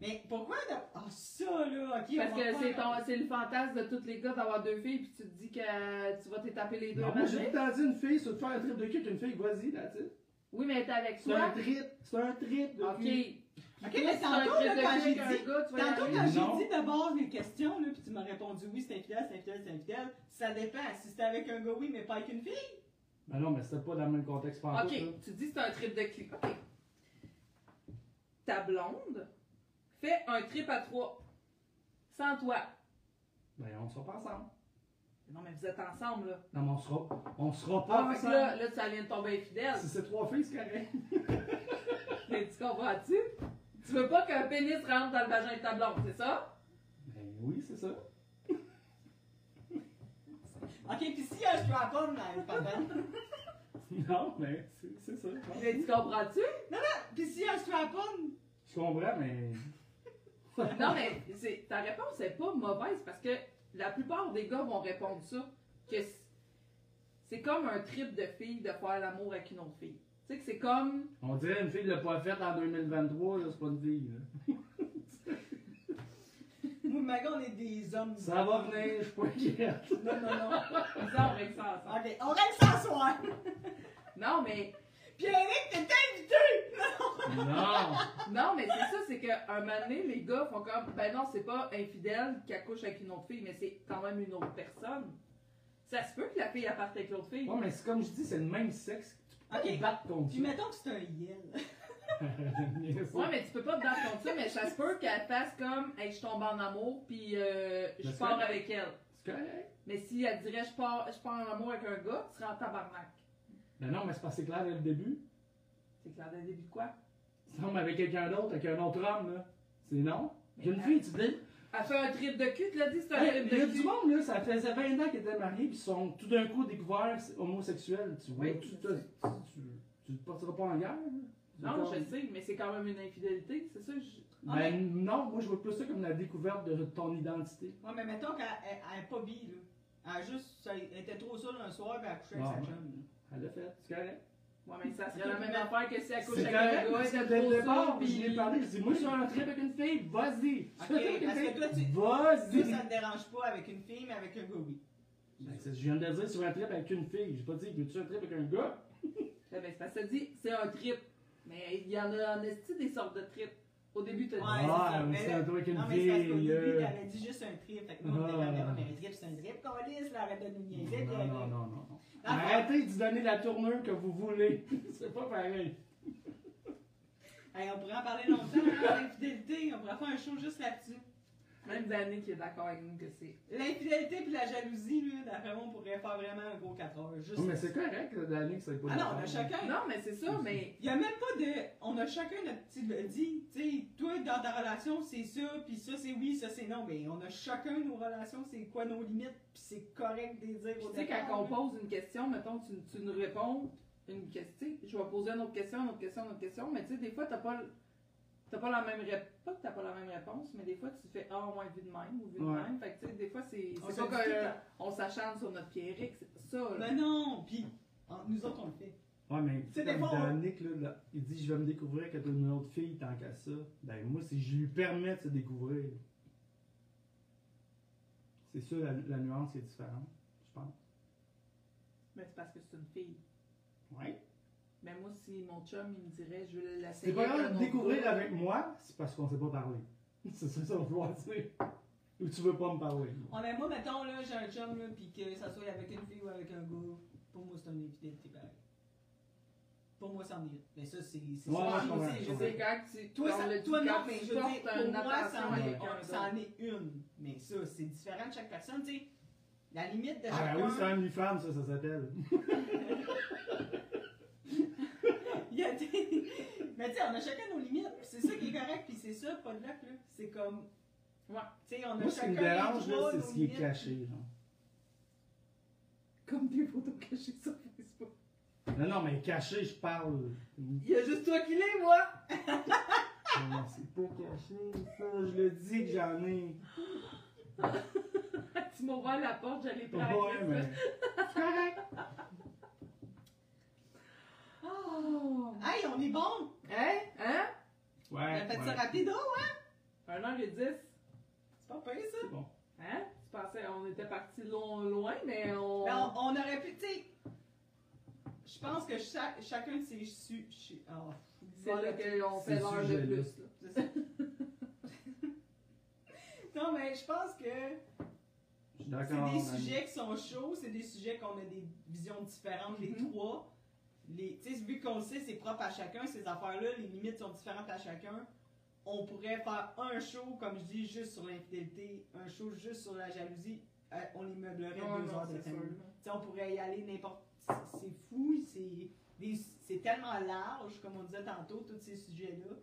Mais pourquoi? de- Ah, ça, là, ok. Parce que c'est ton- c'est le fantasme de tous les gars d'avoir deux filles, puis tu te dis que tu vas t'étaper les deux Non, à moi, j'ai dit une fille, si tu veux te faire un trip de cul avec une fille, vas-y, that's it. Oui, mais t'es avec C'est un toi. trip, c'est un trip de Ok. cul. Ok, mais toi, tantôt, trip là, de quand j'ai dit- tu Tantôt, quand j'ai dit de base les questions, là, puis tu m'as répondu oui, c'est infidèle, c'est infidèle, c'est infidèle, ça dépend. Si c'était avec un gars, oui, mais pas avec une fille. Ben non, mais c'était pas dans le même contexte pas Ok, tu dis que c'est un trip de cul. Ok. Ta blonde fait un trip à trois. Sans toi. Ben, on sera pas ensemble. Non, mais vous êtes ensemble, là. Non, mais on sera, on sera pas Ah, ensemble. là, là, ça vient de tomber infidèle. Si c'est trois filles, c'est correct. Mais tu comprends-tu? Tu veux pas qu'un pénis rentre dans le vagin de ta blonde, c'est ça? Ben oui, c'est ça. Ok, puis s'il y a un strap-on dans le Non, mais c'est ça. Mais tu comprends-tu? puis s'il y a un strap-on, Je comprends, mais. Non, mais ta réponse est pas mauvaise parce que la plupart des gars vont répondre ça. Que c'est comme un trip de fille de faire l'amour avec une autre fille. Tu sais que c'est comme. On dirait une fille l'a pas faite en 2023, là, c'est pas une fille. Moi, Maga, on est des hommes. Ça va venir, je suis pas inquiète. Non, non, non. Bizarre avec ça ensemble. Ok, on règle ça ce soir. Non, mais. Puis Eric, t'es invité! Non! Non, mais c'est ça, c'est qu'à un moment donné, les gars font comme. Ben non, c'est pas infidèle qui accouche avec une autre fille, mais c'est quand même une autre personne. Ça se peut que la fille elle parte avec l'autre fille. Ouais, mais c'est comme je dis, c'est le même sexe. Tu peux battre contre Puis mettons que c'est un yel. Ouais, mais tu peux pas te battre contre ça, mais ça se peut qu'elle fasse comme, hey, je tombe en amour, puis euh, je Mais c'est pars avec elle. C'est correct. Mais si elle dirait, je pars, je pars en amour avec un gars, tu seras en tabarnak. Ben non, mais c'est pas assez clair dès le début. C'est clair dès le début de quoi? Tu tombes avec quelqu'un d'autre, avec un autre homme, là. C'est non. Mais J'ai une elle- fille, tu dis? Elle fait un trip de cul, tu l'as dit, c'est un Hey, trip Il y a de du cul. monde, là, ça faisait 20 ans qu'ils étaient mariés, puis ils sont tout d'un coup découverts homosexuels. Tu vois, Oui, tu, te, tu, tu te partiras pas en guerre. là. C'est Non, comme- je sais, mais c'est quand même une infidélité, c'est ça? je- Ben non, moi je vois plus ça comme la découverte de ton identité. Ouais, mais mettons qu'elle elle, elle est pas bi, là. Elle a juste. ça- Elle était trop seule un soir, puis elle a couché avec sa ouais. chum. là. Elle l'a fait, c'est correct. Ouais, mais ça serait Ok, la même mais- affaire que si elle couche C'est avec un gars, elle dès le trop départ, puis je l'ai parlé, je dis, moi je suis un trip avec une fille, vas-y. Je suis un trip avec une parce que toi, tu- vas-y. Ça, te dérange pas avec une fille, mais avec un gars, oui. Ben, c'est- je viens de le dire sur un trip avec une fille. J'ai pas dit, veux-tu un trip avec un gars? Ben, c'est parce que ça dit, c'est un trip. Mais il y en a en esti des sortes de trips. Au début, t'as dit. Ouais, Ah, mais c'est un truc une Non, mais c'est parce qu'au fille, début, euh. t'avais dit juste un trip. Fait que nous, on était comme, mais un trip, c'est un trip. Là, arrête de nous niaiser. Non, non, non, non. non. Arrêtez de donner la tournure que vous voulez. C'est pas pareil. Hey, on pourrait en parler longtemps, hein, l'infidélité. On pourrait faire un show juste là-dessus. Même Danny qui est d'accord avec nous que c'est. L'infidélité puis la jalousie, là, d'après moi, on pourrait faire vraiment un gros 4 heures. Juste Oh, mais c'est correct que ça ait pas Ah de non, on a chacun. Non, mais c'est ça, mais. Il y a même pas de. On a chacun notre petit le dit. Tu sais, toi, dans ta relation, c'est ça, puis ça, c'est oui, ça, c'est non. Mais on a chacun nos relations, c'est quoi nos limites, puis c'est correct de les dire tu sais, quand on pose une question, mettons, tu, tu nous réponds une question. Je vais poser une autre question, une autre question, une autre question, mais tu sais, des fois, t'as pas. T'as pas la même réponse. Pas que t'as pas la même réponse, mais des fois tu fais Ah, moins vu de même ou vu de Ouais. même. Fait que tu sais, des fois c'est On pas qu'on s'acharne sur notre pierrick, c'est pas ça. là. Mais non, puis en- nous autres, on le fait. Ouais, mais sais, tu des sais, fois, comme on- Danick, là, là, il dit Je vais me découvrir que t'as une autre fille tant qu'à ça. Ben, moi, si je lui permets de se découvrir, c'est sûr, la, la nuance est différente, je pense. Mais c'est parce que c'est une fille. Ouais. Mais moi, si mon chum il me dirait Je veux C'est l'essayer. pas avec grave un de découvrir avec moi, c'est parce qu'on sait pas parler. C'est ça, ça va vouloir dire. Ou tu veux pas me parler. On mais moi, mettons, là, j'ai un chum, là, puis que ça soit avec une fille ou avec un gars, pour moi, c'est une infidélité pareil. Pour moi, c'en est une. Mais ça, c'est. c'est Ouais, je sais, quand tu. Toi, ça- le- toi non, mais je veux dire, pour moi, c'en est, un- est une. Mais ça, c'est différent de chaque personne, tu sais. La limite de Ah, chacun. ben oui, c'est un OnlyFans, ça, ça s'appelle. Il y a des- Mais tu sais, on a chacun nos limites. C'est ça qui est correct, puis c'est ça, pas de luck, là. C'est comme. Ouais. Tu sais, on a Moi, ce qui chacun me dérange, là, c'est ce qui est caché, genre. Comme des photos cachées sur Facebook. Non, non, mais caché, je parle. Il y a juste toi qui l'es, moi! Non, c'est pas caché, ça. Je le dis que j'en ai. tu m'as ouvert la porte, j'allais Ouais, prendre. mais. C'est correct. Oh! Hey, on est bon! Hein? Hein? On a Ouais. fait ouais. ça rapido, hein? 1h10. C'est pas pire, ça. C'est bon. Hein? Tu pensais, on était parti loin, loin, mais on. Mais on, on aurait pu, tu sais. Je pense que chaque, chacun de ces su. oh, C'est là qu'on fait l'heure de plus. Là. c'est ça. non, mais je pense que Je suis c'est des sujets qui sont chauds, c'est des sujets qu'on a des visions différentes, les Mhm. trois. Les, tu sais, vu qu'on le sait, c'est propre à chacun, ces affaires-là, les limites sont différentes à chacun. On pourrait faire un show, comme je dis, juste sur l'infidélité, un show juste sur la jalousie, euh, on les meublerait deux non, heures de c'est temps. sûr. Tu sais, on pourrait y aller n'importe. c'est- C'est fou, c'est tellement large, comme on disait tantôt, tous ces sujets-là,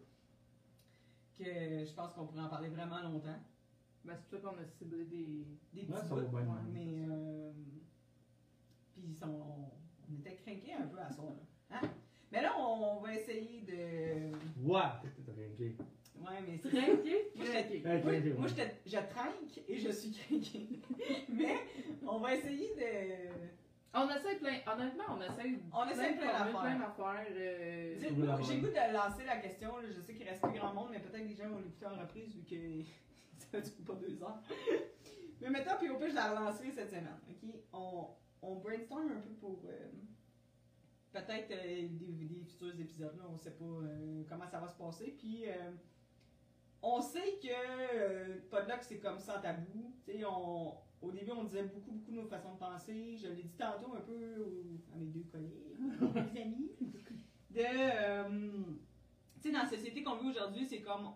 que je pense qu'on pourrait en parler vraiment longtemps. Ben, c'est pour ça qu'on a ciblé des. Des petits bouts, ouais, ouais. mais. Euh, puis on, on était craqués un peu à ça, là. Hein? Mais là, on va essayer de. Ouais, t'es trinqué. Ouais, mais c'est. Trinqué? Moi, Moi, moi, je, je trinque et je suis craqué. mais on va essayer de. On essaie plein. Honnêtement, on essaie. On essaie plein de d'affaires. Plein d'affaires. euh, moi, J'ai goût de lancer la question. là. Je sais qu'il reste plus grand monde, mais peut-être que les gens vont l'écouter en reprise vu que ça dure pas deux heures. mais maintenant, puis au pire, je la relancerai cette semaine. ok? On, on brainstorm un peu pour euh, peut-être euh, des, des futurs épisodes. Là. On sait pas euh, comment ça va se passer. Puis on sait que Podluck, c'est comme ça tabou. On, au début, on disait beaucoup, beaucoup nos façons de penser. Je l'ai dit tantôt un peu aux- à mes deux collègues, mes amis de. euh, tu sais, dans la société qu'on vit aujourd'hui, c'est comme.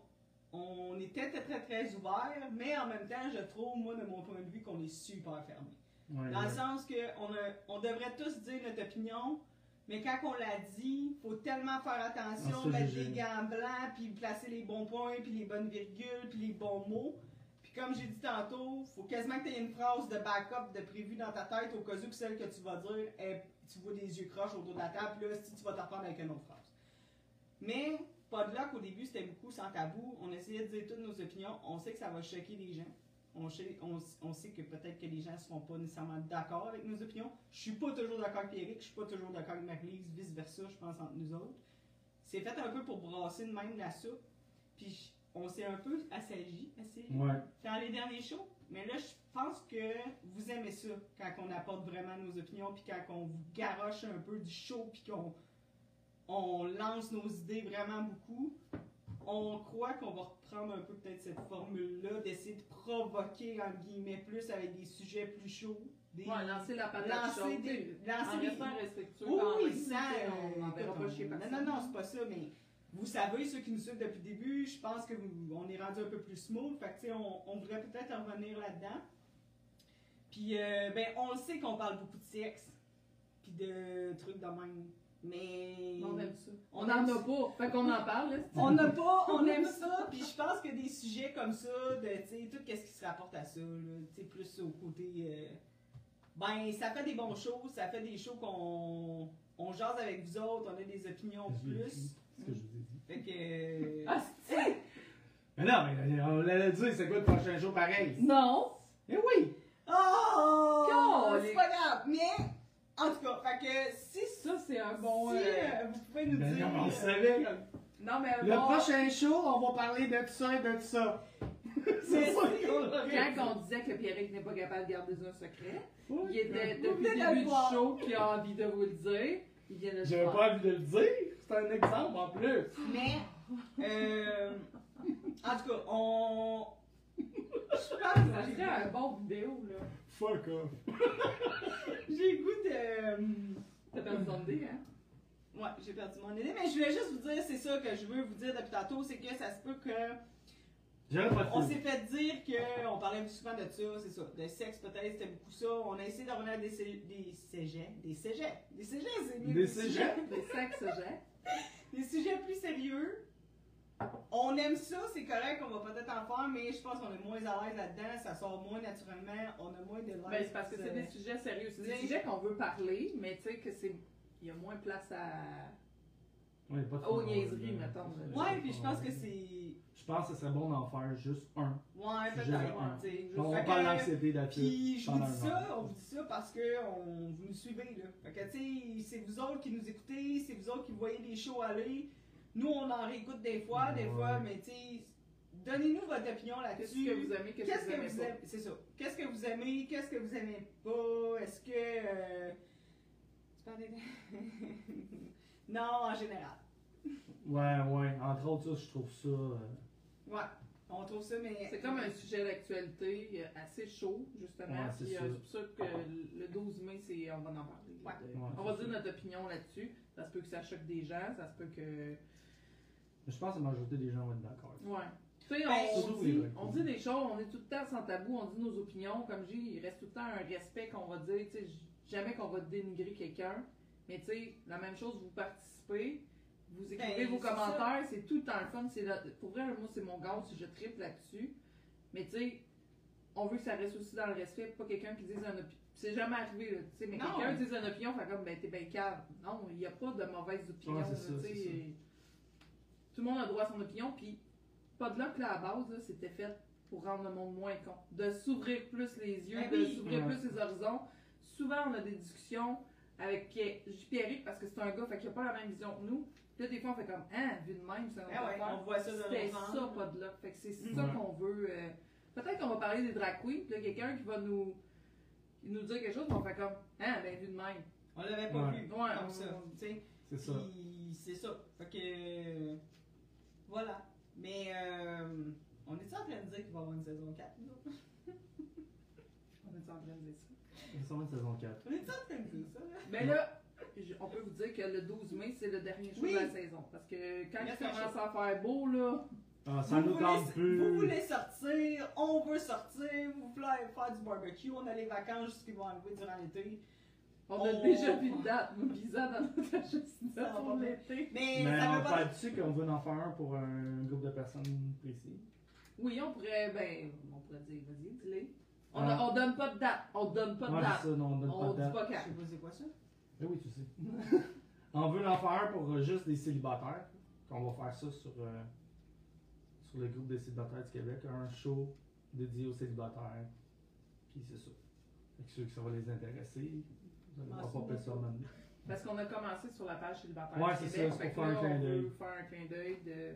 On est très, très, très, très ouvert, mais en même temps, je trouve, moi, de mon point de vue, qu'on est super fermé. Ouais, Dans le sens que on, a- on devrait tous dire notre opinion, mais quand on l'a dit, faut tellement faire attention, Ah, ça, mettre des gants blancs, puis placer les bons points, puis les bonnes virgules, puis les bons mots. Puis comme j'ai dit tantôt, faut quasiment que tu aies une phrase de backup de prévu dans ta tête au cas où que celle que tu vas dire, tu vois des yeux croches autour de la table, puis là, si tu vas te reprendre avec une autre phrase. Mais, pas de luck, au début, c'était beaucoup sans tabou. On essayait de dire toutes nos opinions. On sait que ça va choquer les gens. On sait, on, on sait que peut-être que les gens ne seront pas nécessairement d'accord avec nos opinions. Je suis pas toujours d'accord avec Eric, je suis pas toujours d'accord avec Marie-Lise, vice-versa, je pense, entre nous autres. C'est fait un peu pour brasser de même la soupe. Puis on s'est un peu assagi, Ouais. dans les derniers shows. Mais là, je pense que vous aimez ça, quand on apporte vraiment nos opinions, puis quand on vous garoche un peu du show, puis qu'on on lance nos idées vraiment beaucoup. on croit qu'on va reprendre un peu peut-être cette formule-là, d'essayer de provoquer, entre guillemets, plus avec des sujets plus chauds. Des... Ouais, lancer la patate lancer chaude. des- lancer en des- restant respectueux. Oui, quand oui, ça, on pas chez personne. Non, non, non, c'est pas ça, mais vous savez, ceux qui nous suivent depuis le début, je pense que vous- on est rendu un peu plus smooth, fait que, tu sais, on, on voudrait peut-être en revenir là-dedans. Puis, euh, ben, on le sait qu'on parle beaucoup de sexe, puis de trucs de même, mais... On aime ça. On n'en a pas. Fait qu'on en parle, là. On n'a pas, on aime ça, puis je pense que des sujets comme ça, de, tu sais, tout ce qui se rapporte à ça, là, tu sais, plus au côté, euh, ben, ça fait des bons shows, ça fait des shows qu'on, on jase avec vous autres, on a des opinions plus, C'est ce que je vous ai dit. fait que, Ah, c'est- Mais non, mais on l'allait dire, c'est quoi le prochain jour pareil? Non! Eh oui! oh, c'est pas grave, mais, en tout cas, fait que, Ça, c'est un bon. si euh, euh, vous pouvez nous Ben dire, non, on le euh, savait. Non, mais Le bon. prochain show, on va parler de ça et de ça. c'est ça Quand on disait que Pierrick n'est pas capable de garder un secret, il était depuis le début du show qui a envie de vous le dire. Il vient de le J'avais pas envie de le dire. C'est un exemple en plus. Mais, euh, en tout cas, on. Je pense Ça que serait un bon vidéo, là. Fuck off. j'ai goût de. T'as perdu ton idée, hein? Ouais, j'ai perdu mon idée, mais je voulais juste vous dire, c'est ça que je veux vous dire depuis tantôt, c'est que ça se peut que. On de s'est fait dire que on parlait souvent de ça, c'est ça. De sexe peut-être, c'était beaucoup ça. On a essayé à des, cé- des cégeps. Des cégeps. Des cégeps, c'est mieux. Des sujets- cégeps? Des sexes. Des sujets plus sérieux. On aime ça, c'est correct, on va peut-être en faire, mais je pense qu'on est moins à l'aise là-dedans, ça sort moins naturellement, on a moins de l'aise. Ben, c'est parce que c'est des sujets sérieux. C'est des sujets qu'on veut parler, mais tu sais que c'est. Il y a moins de place à. Ouais, pas Aux niaiseries, mettons. Ouais, puis je pense que c'est. Je pense que ce serait bon d'en faire juste un. Ouais, peut-être. On va parler d'anxiété là-dessus. Puis je vous dis une ça, on vous dit ça parce que on, vous nous suivez là. Fait que tu sais, c'est vous autres qui nous écoutez, c'est vous autres qui voyez les shows aller. Nous on en réécoute des fois, des fois, mais tu sais, donnez-nous votre opinion Qu'est-ce là-dessus. que vous aimez, qu'est-ce Qu'est-ce que vous que aimez vous pas? aimez? C'est ça. Qu'est-ce que vous aimez, qu'est-ce que vous aimez pas? Est-ce que euh. Non, en général. Ouais, ouais. Entre autres, ça, je trouve ça. euh, Ouais, on trouve ça, mais C'est comme un sujet d'actualité euh, assez chaud, justement. Ouais, c'est Puis, euh, c'est pour ça que le 12 mai, c'est, on va en parler. Ouais. On va dire notre opinion là-dessus. Ça se peut que ça choque des gens, ça se peut que. Je pense que la majorité des gens vont être d'accord. Ouais. Tu sais, Ben, on, dit, on dit des choses, on est tout le temps sans tabou, on dit nos opinions. Comme je dis, il reste tout le temps un respect qu'on va dire. Tu sais, jamais qu'on va dénigrer quelqu'un. Mais tu sais, la même chose, vous participez, vous écrivez Ben, vos commentaires, c'est tout le temps le fun. C'est la- pour vrai, moi, c'est mon gars, si je tripe là-dessus. Mais tu sais, on veut que ça reste aussi dans le respect, pas quelqu'un qui dise un opinion. C'est jamais arrivé, là, tu sais, mais quelqu'un dise une opinion, fait comme, ben, t'es ben cave. Non, il n'y a pas de mauvaise opinion, Ouais, là, c'est ça, tu sais. Tout le monde a droit à son opinion, puis pas de là à la base, là, c'était fait pour rendre le monde moins con. De s'ouvrir plus les yeux, Ben de oui. s'ouvrir Ouais. plus les horizons. Souvent, on a des discussions avec Pierrick parce que c'est un gars, fait qu'il n'a pas la même vision que nous. Puis là, des fois, on fait comme, hein, vu de même, c'est un Ah ouais, on voit ça de C'était ça, angle. pas de là. Fait que c'est ça qu'on veut. euh, Peut-être qu'on va parler des drag queens, puis là, quelqu'un qui va nous, nous dire quelque chose, on fait comme, hein, ben, vu de même. on l'avait pas Ouais. vu Ouais, comme on- ça, tu sais. C'est ça. Puis c'est ça. Fait que. Voilà. Mais euh, on est en train de dire qu'il va y avoir une saison 4, nous? On est en train de dire ça? C'est sûrement une saison 4. On est en train de dire ça? Mais là, je- on peut vous dire que le 12 mai, c'est le dernier Oui. de la saison. Parce que quand Il commence à faire beau, là, Ah, ça vous, nous voulez, tente plus. vous voulez sortir, on veut sortir, vous voulez faire du barbecue, on a les vacances qui vont arriver durant l'été. On a déjà plus de Pisa dans notre agenda pour l'été. Mais, Mais ça on pas parle-tu qu'on veut en faire un pour un groupe de personnes précis? Oui, on pourrait, ben, on pourrait dire, vas-y, dis-le. On, Ah. a- on donne pas de date. On donne pas de Ouais, date. ça, non, on donne pas de dit date. pas Je quand. sais pas c'est quoi ça? Ben oui, tu sais. on veut en faire un pour euh, juste des célibataires. On va faire ça sur, euh, sur le groupe des célibataires du Québec. Un show dédié aux célibataires. Puis c'est ça. Fait que ceux qui ça va les intéresser, vous maintenant. Parce qu'on a commencé sur la page célibataire Ouais, du c'est ça, c'est pour faire un clin on d'œil. faire un clin d'œil de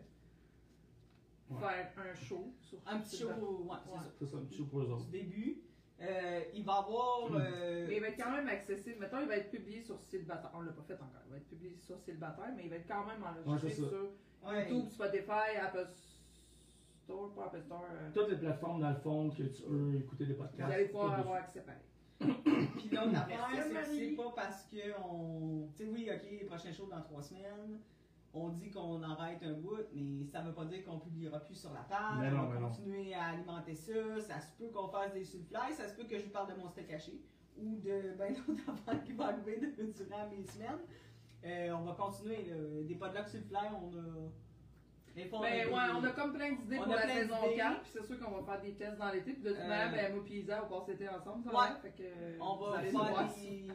Ouais. faire un show sur Un petit show, ouais, c'est Ouais. ça. C'est ça, un petit show pour eux Du autres. début. Euh, il va avoir. Mm. euh, Mais il va être quand même accessible. Mettons, il va être publié sur Célibataire. On l'a pas fait encore. Il va être publié sur Célibataire, mais il va être quand même enregistré sur Ouais. YouTube, Spotify, Apple Store, pas Apple Store. euh, Toutes les plateformes, dans le fond, que tu peux écouter des vous podcasts. allez pouvoir avoir accès pareil. Puis l'autre affaire, Merci, c'est pas parce que on. Tu sais, oui, ok, prochain show dans trois semaines. On dit qu'on arrête un bout, mais ça veut pas dire qu'on publiera plus sur la page. Mais non, on va non. continuer à alimenter ça. Ça se peut qu'on fasse des sulfly, ça se peut que je vous parle de mon steak haché ou de ben d'autres affaires qui vont arriver de- durant mes semaines. Euh, on va continuer. là. Des podcasts sulfly, on a. Des fois, Ben des- ouais, on a comme plein d'idées On pour a la saison d'idées. 4, puis c'est sûr qu'on va faire des tests dans l'été, puis de toute Euh, manière, ben moi pis Isa, on passe l'été ensemble, ça Ouais. fait que On va faire des.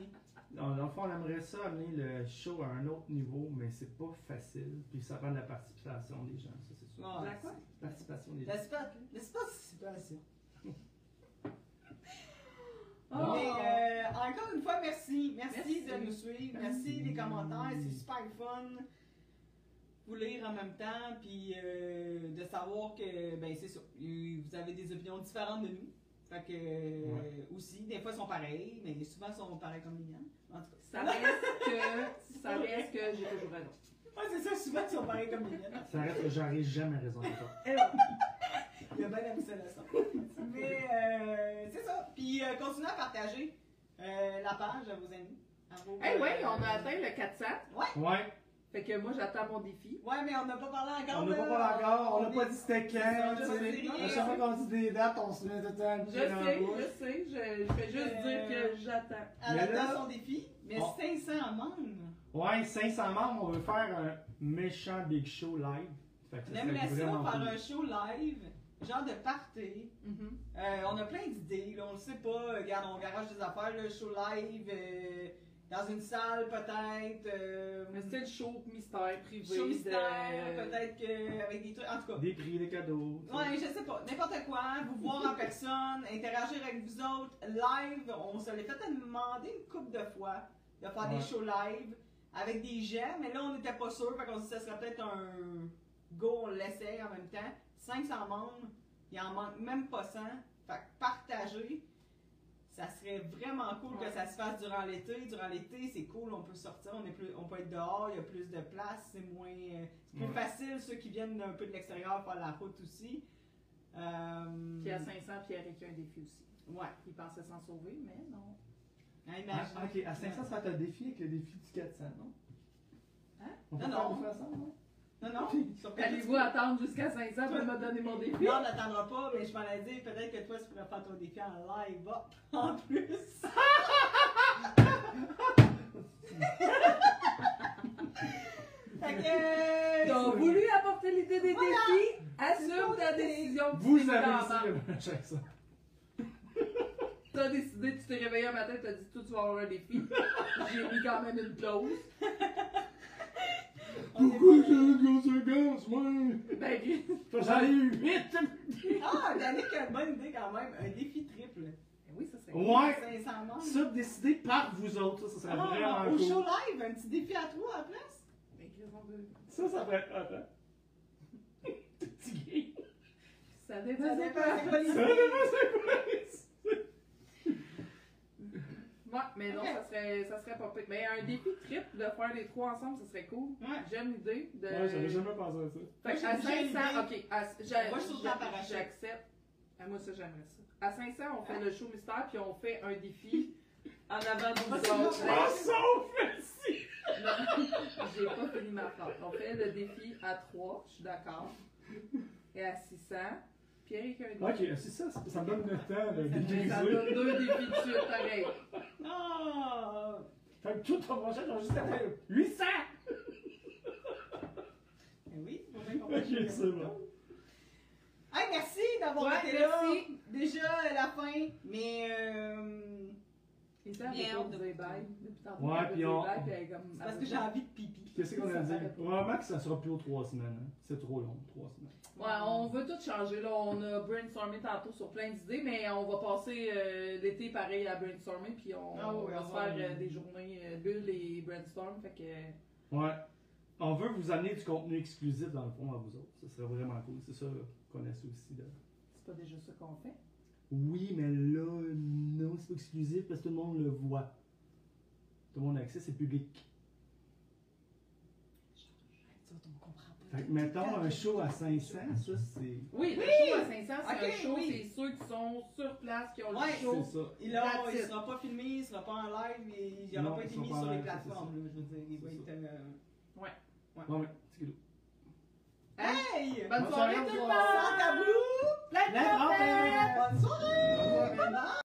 Dans dans le fond, on aimerait ça amener le show à un autre niveau, mais c'est pas facile. Puis ça prend de la participation des gens, ça c'est sûr. Ouais, La quoi? Participation des gens. Situation. Oh. Mais euh, encore une fois, merci. merci. Merci. de nous suivre. Merci, Merci. les commentaires. C'est super fun. Vous lire en même temps, puis euh, de savoir que, ben c'est ça. euh, Vous avez des opinions différentes de nous. Fait que, euh, Ouais. aussi, des fois, ils sont pareils, mais souvent, ils sont pareils comme les miennes. En tout cas, Ça reste que, ça reste que j'ai toujours raison. Ouais, c'est ça, souvent, ils sont pareils comme les miennes. Ça reste que j'aurais jamais raison de ça. Et voilà. Il a bien leçon. Mais euh, c'est ça. Puis euh, continuez à partager euh, la page à vos amis. Eh ouais, euh, on a atteint le 400, Ouais, fait que moi j'attends mon défi. Ouais, mais on n'a pas parlé encore. on n'a pas parlé encore, on n'a est- pas dit c'était quand, tu je sais. sais. À chaque fois qu'on dit des dates, on se met tout le temps Je sais, je sais, je, fais juste Euh, dire que j'attends. Elle Mais attend son défi, mais Bon. 500 membres. Ouais, 500 membres, on veut faire un méchant big show live. Fait que On ça faire un show live, genre de party. Mhm. Euh, on a plein d'idées, on le sait pas. Regarde, on garage des affaires, le show live, euh, dans une salle peut-être. euh, Mais c'était le show mystère privé. show mystère, de... peut-être que avec des trucs. En tout cas, Des prix, des cadeaux. Ouais, je sais pas. N'importe quoi, vous voir en personne, interagir avec vous autres, live. On se l'est fait demander une couple de fois de faire Ouais. des shows live avec des gens, mais là on n'était pas sûr, fait qu'on se dit que ce serait peut-être un go, on l'essaye en même temps. 500 membres, il en manque même pas 100. Fait que partager, ça serait vraiment cool Ouais. que ça se fasse durant l'été. Durant l'été, c'est cool, on peut sortir, on, est plus, on peut être dehors, il y a plus de place, c'est moins. euh, c'est plus Ouais. facile, ceux qui viennent un peu de l'extérieur faire la route aussi. Euh, Puis à 500, Pierre a un défi aussi. Ouais. Il pensait s'en sauver, mais non. Ah, Ah, imagine. ok, à 500, ça va être un défi avec le défi du 400, non? Hein? On peut Non, faire non. non? Non, non. Allez-vous attendre jusqu'à 500 pour me donner mon défi? Non, on n'attendra pas, mais je m'en ai dit, peut-être que toi, tu pourrais faire ton défi en live hop, en plus. fait que. T'as voulu apporter l'idée des Voilà. défis? Assume ta décision. Vous avez ça. T'as décidé, tu t'es réveillé un matin, t'as dit tout, tu vas avoir un défi. J'ai mis quand même une clause. Pas- j'ai une conséquence, moi? Ben, J'en ai eu 8! Ah, Danick a une bonne idée quand même. Un défi triple. ben oui, ça serait Ouais! 500 membres. Ça, décidé par vous autres, ça, ça serait Ah, vraiment au cool. show live, un petit défi à toi à la place? Ben, Ça, ça pourrait être hot, hein? Petit gay. Ça Ça dépend. dépend, c'est quoi Ça dépend, c'est quoi? Ouais, mais non, ça serait, ça serait pas pire. Mais un défi triple de faire les trois ensemble, ça serait cool. Ouais. J'aime l'idée de. Ouais, j'avais jamais pensé à ça. Fait que à j'ai- j'ai 500, l'idée. ok, à- Moi, je ça parachute. j'accepte. Ah, moi, ça, j'aimerais ça. À 500, on fait le show mystère, puis on fait un défi en avant de c'est autres. Ah! Non, j'ai pas fini ma phrase. On fait le défi à 3, je suis d'accord. Et à 600, Pierre avec un défi. Ok, c'est ça, ça ça me donne le temps de Mais ça déguiser. donne deux défis de suite, pareil. Ah! Fait que tout ton prochain, on va juste atteindre 800! Eh oui, faut bien qu'on Ok, c'est bon. Hey, merci d'avoir Ouais, été là. merci. Déjà la fin, mais euh, Et ça, Bien elle hâte veut de- pas dire bye. Ouais, puis on- parce que j'ai envie de pipi. Qu'est-ce qu'on a dit? Probablement que ça sera plus aux 3 semaines. Hein. C'est trop long, 3 semaines. Ouais, on veut tout changer. Là, on a brainstormé tantôt sur plein d'idées, mais on va passer euh, l'été pareil à brainstormer, puis on, Ah oui, on va se faire euh, des journées euh, bulles et brainstorm. Fait que. Ouais. On veut vous amener du contenu exclusif dans le fond à vous autres. Ça serait vraiment cool. C'est ça qu'on essaie aussi de. C'est pas déjà ça qu'on fait? Oui, mais là, non, c'est pas exclusif parce que tout le monde le voit. Tout le monde a accès, c'est public. Nous autres, on comprend pas Fait que mettons un show à 500, ça c'est. Oui, le Oui! show à 500, c'est Ok, un show, oui. c'est ceux qui sont sur place, qui ont Ouais, le show. C'est ça. Il, That's it. sera pas filmé, il sera pas en live, et il Non, n'aura pas été mis pas en sur les live, c'est plateformes. là, je veux dire, il va C'est être. euh, Bon, mais, petit gueulou. Hey! Bonne Bonne soirée soirée, tout le monde! Sans tabou! Plein de La trompettes! Bonne soirée! Bonne soirée.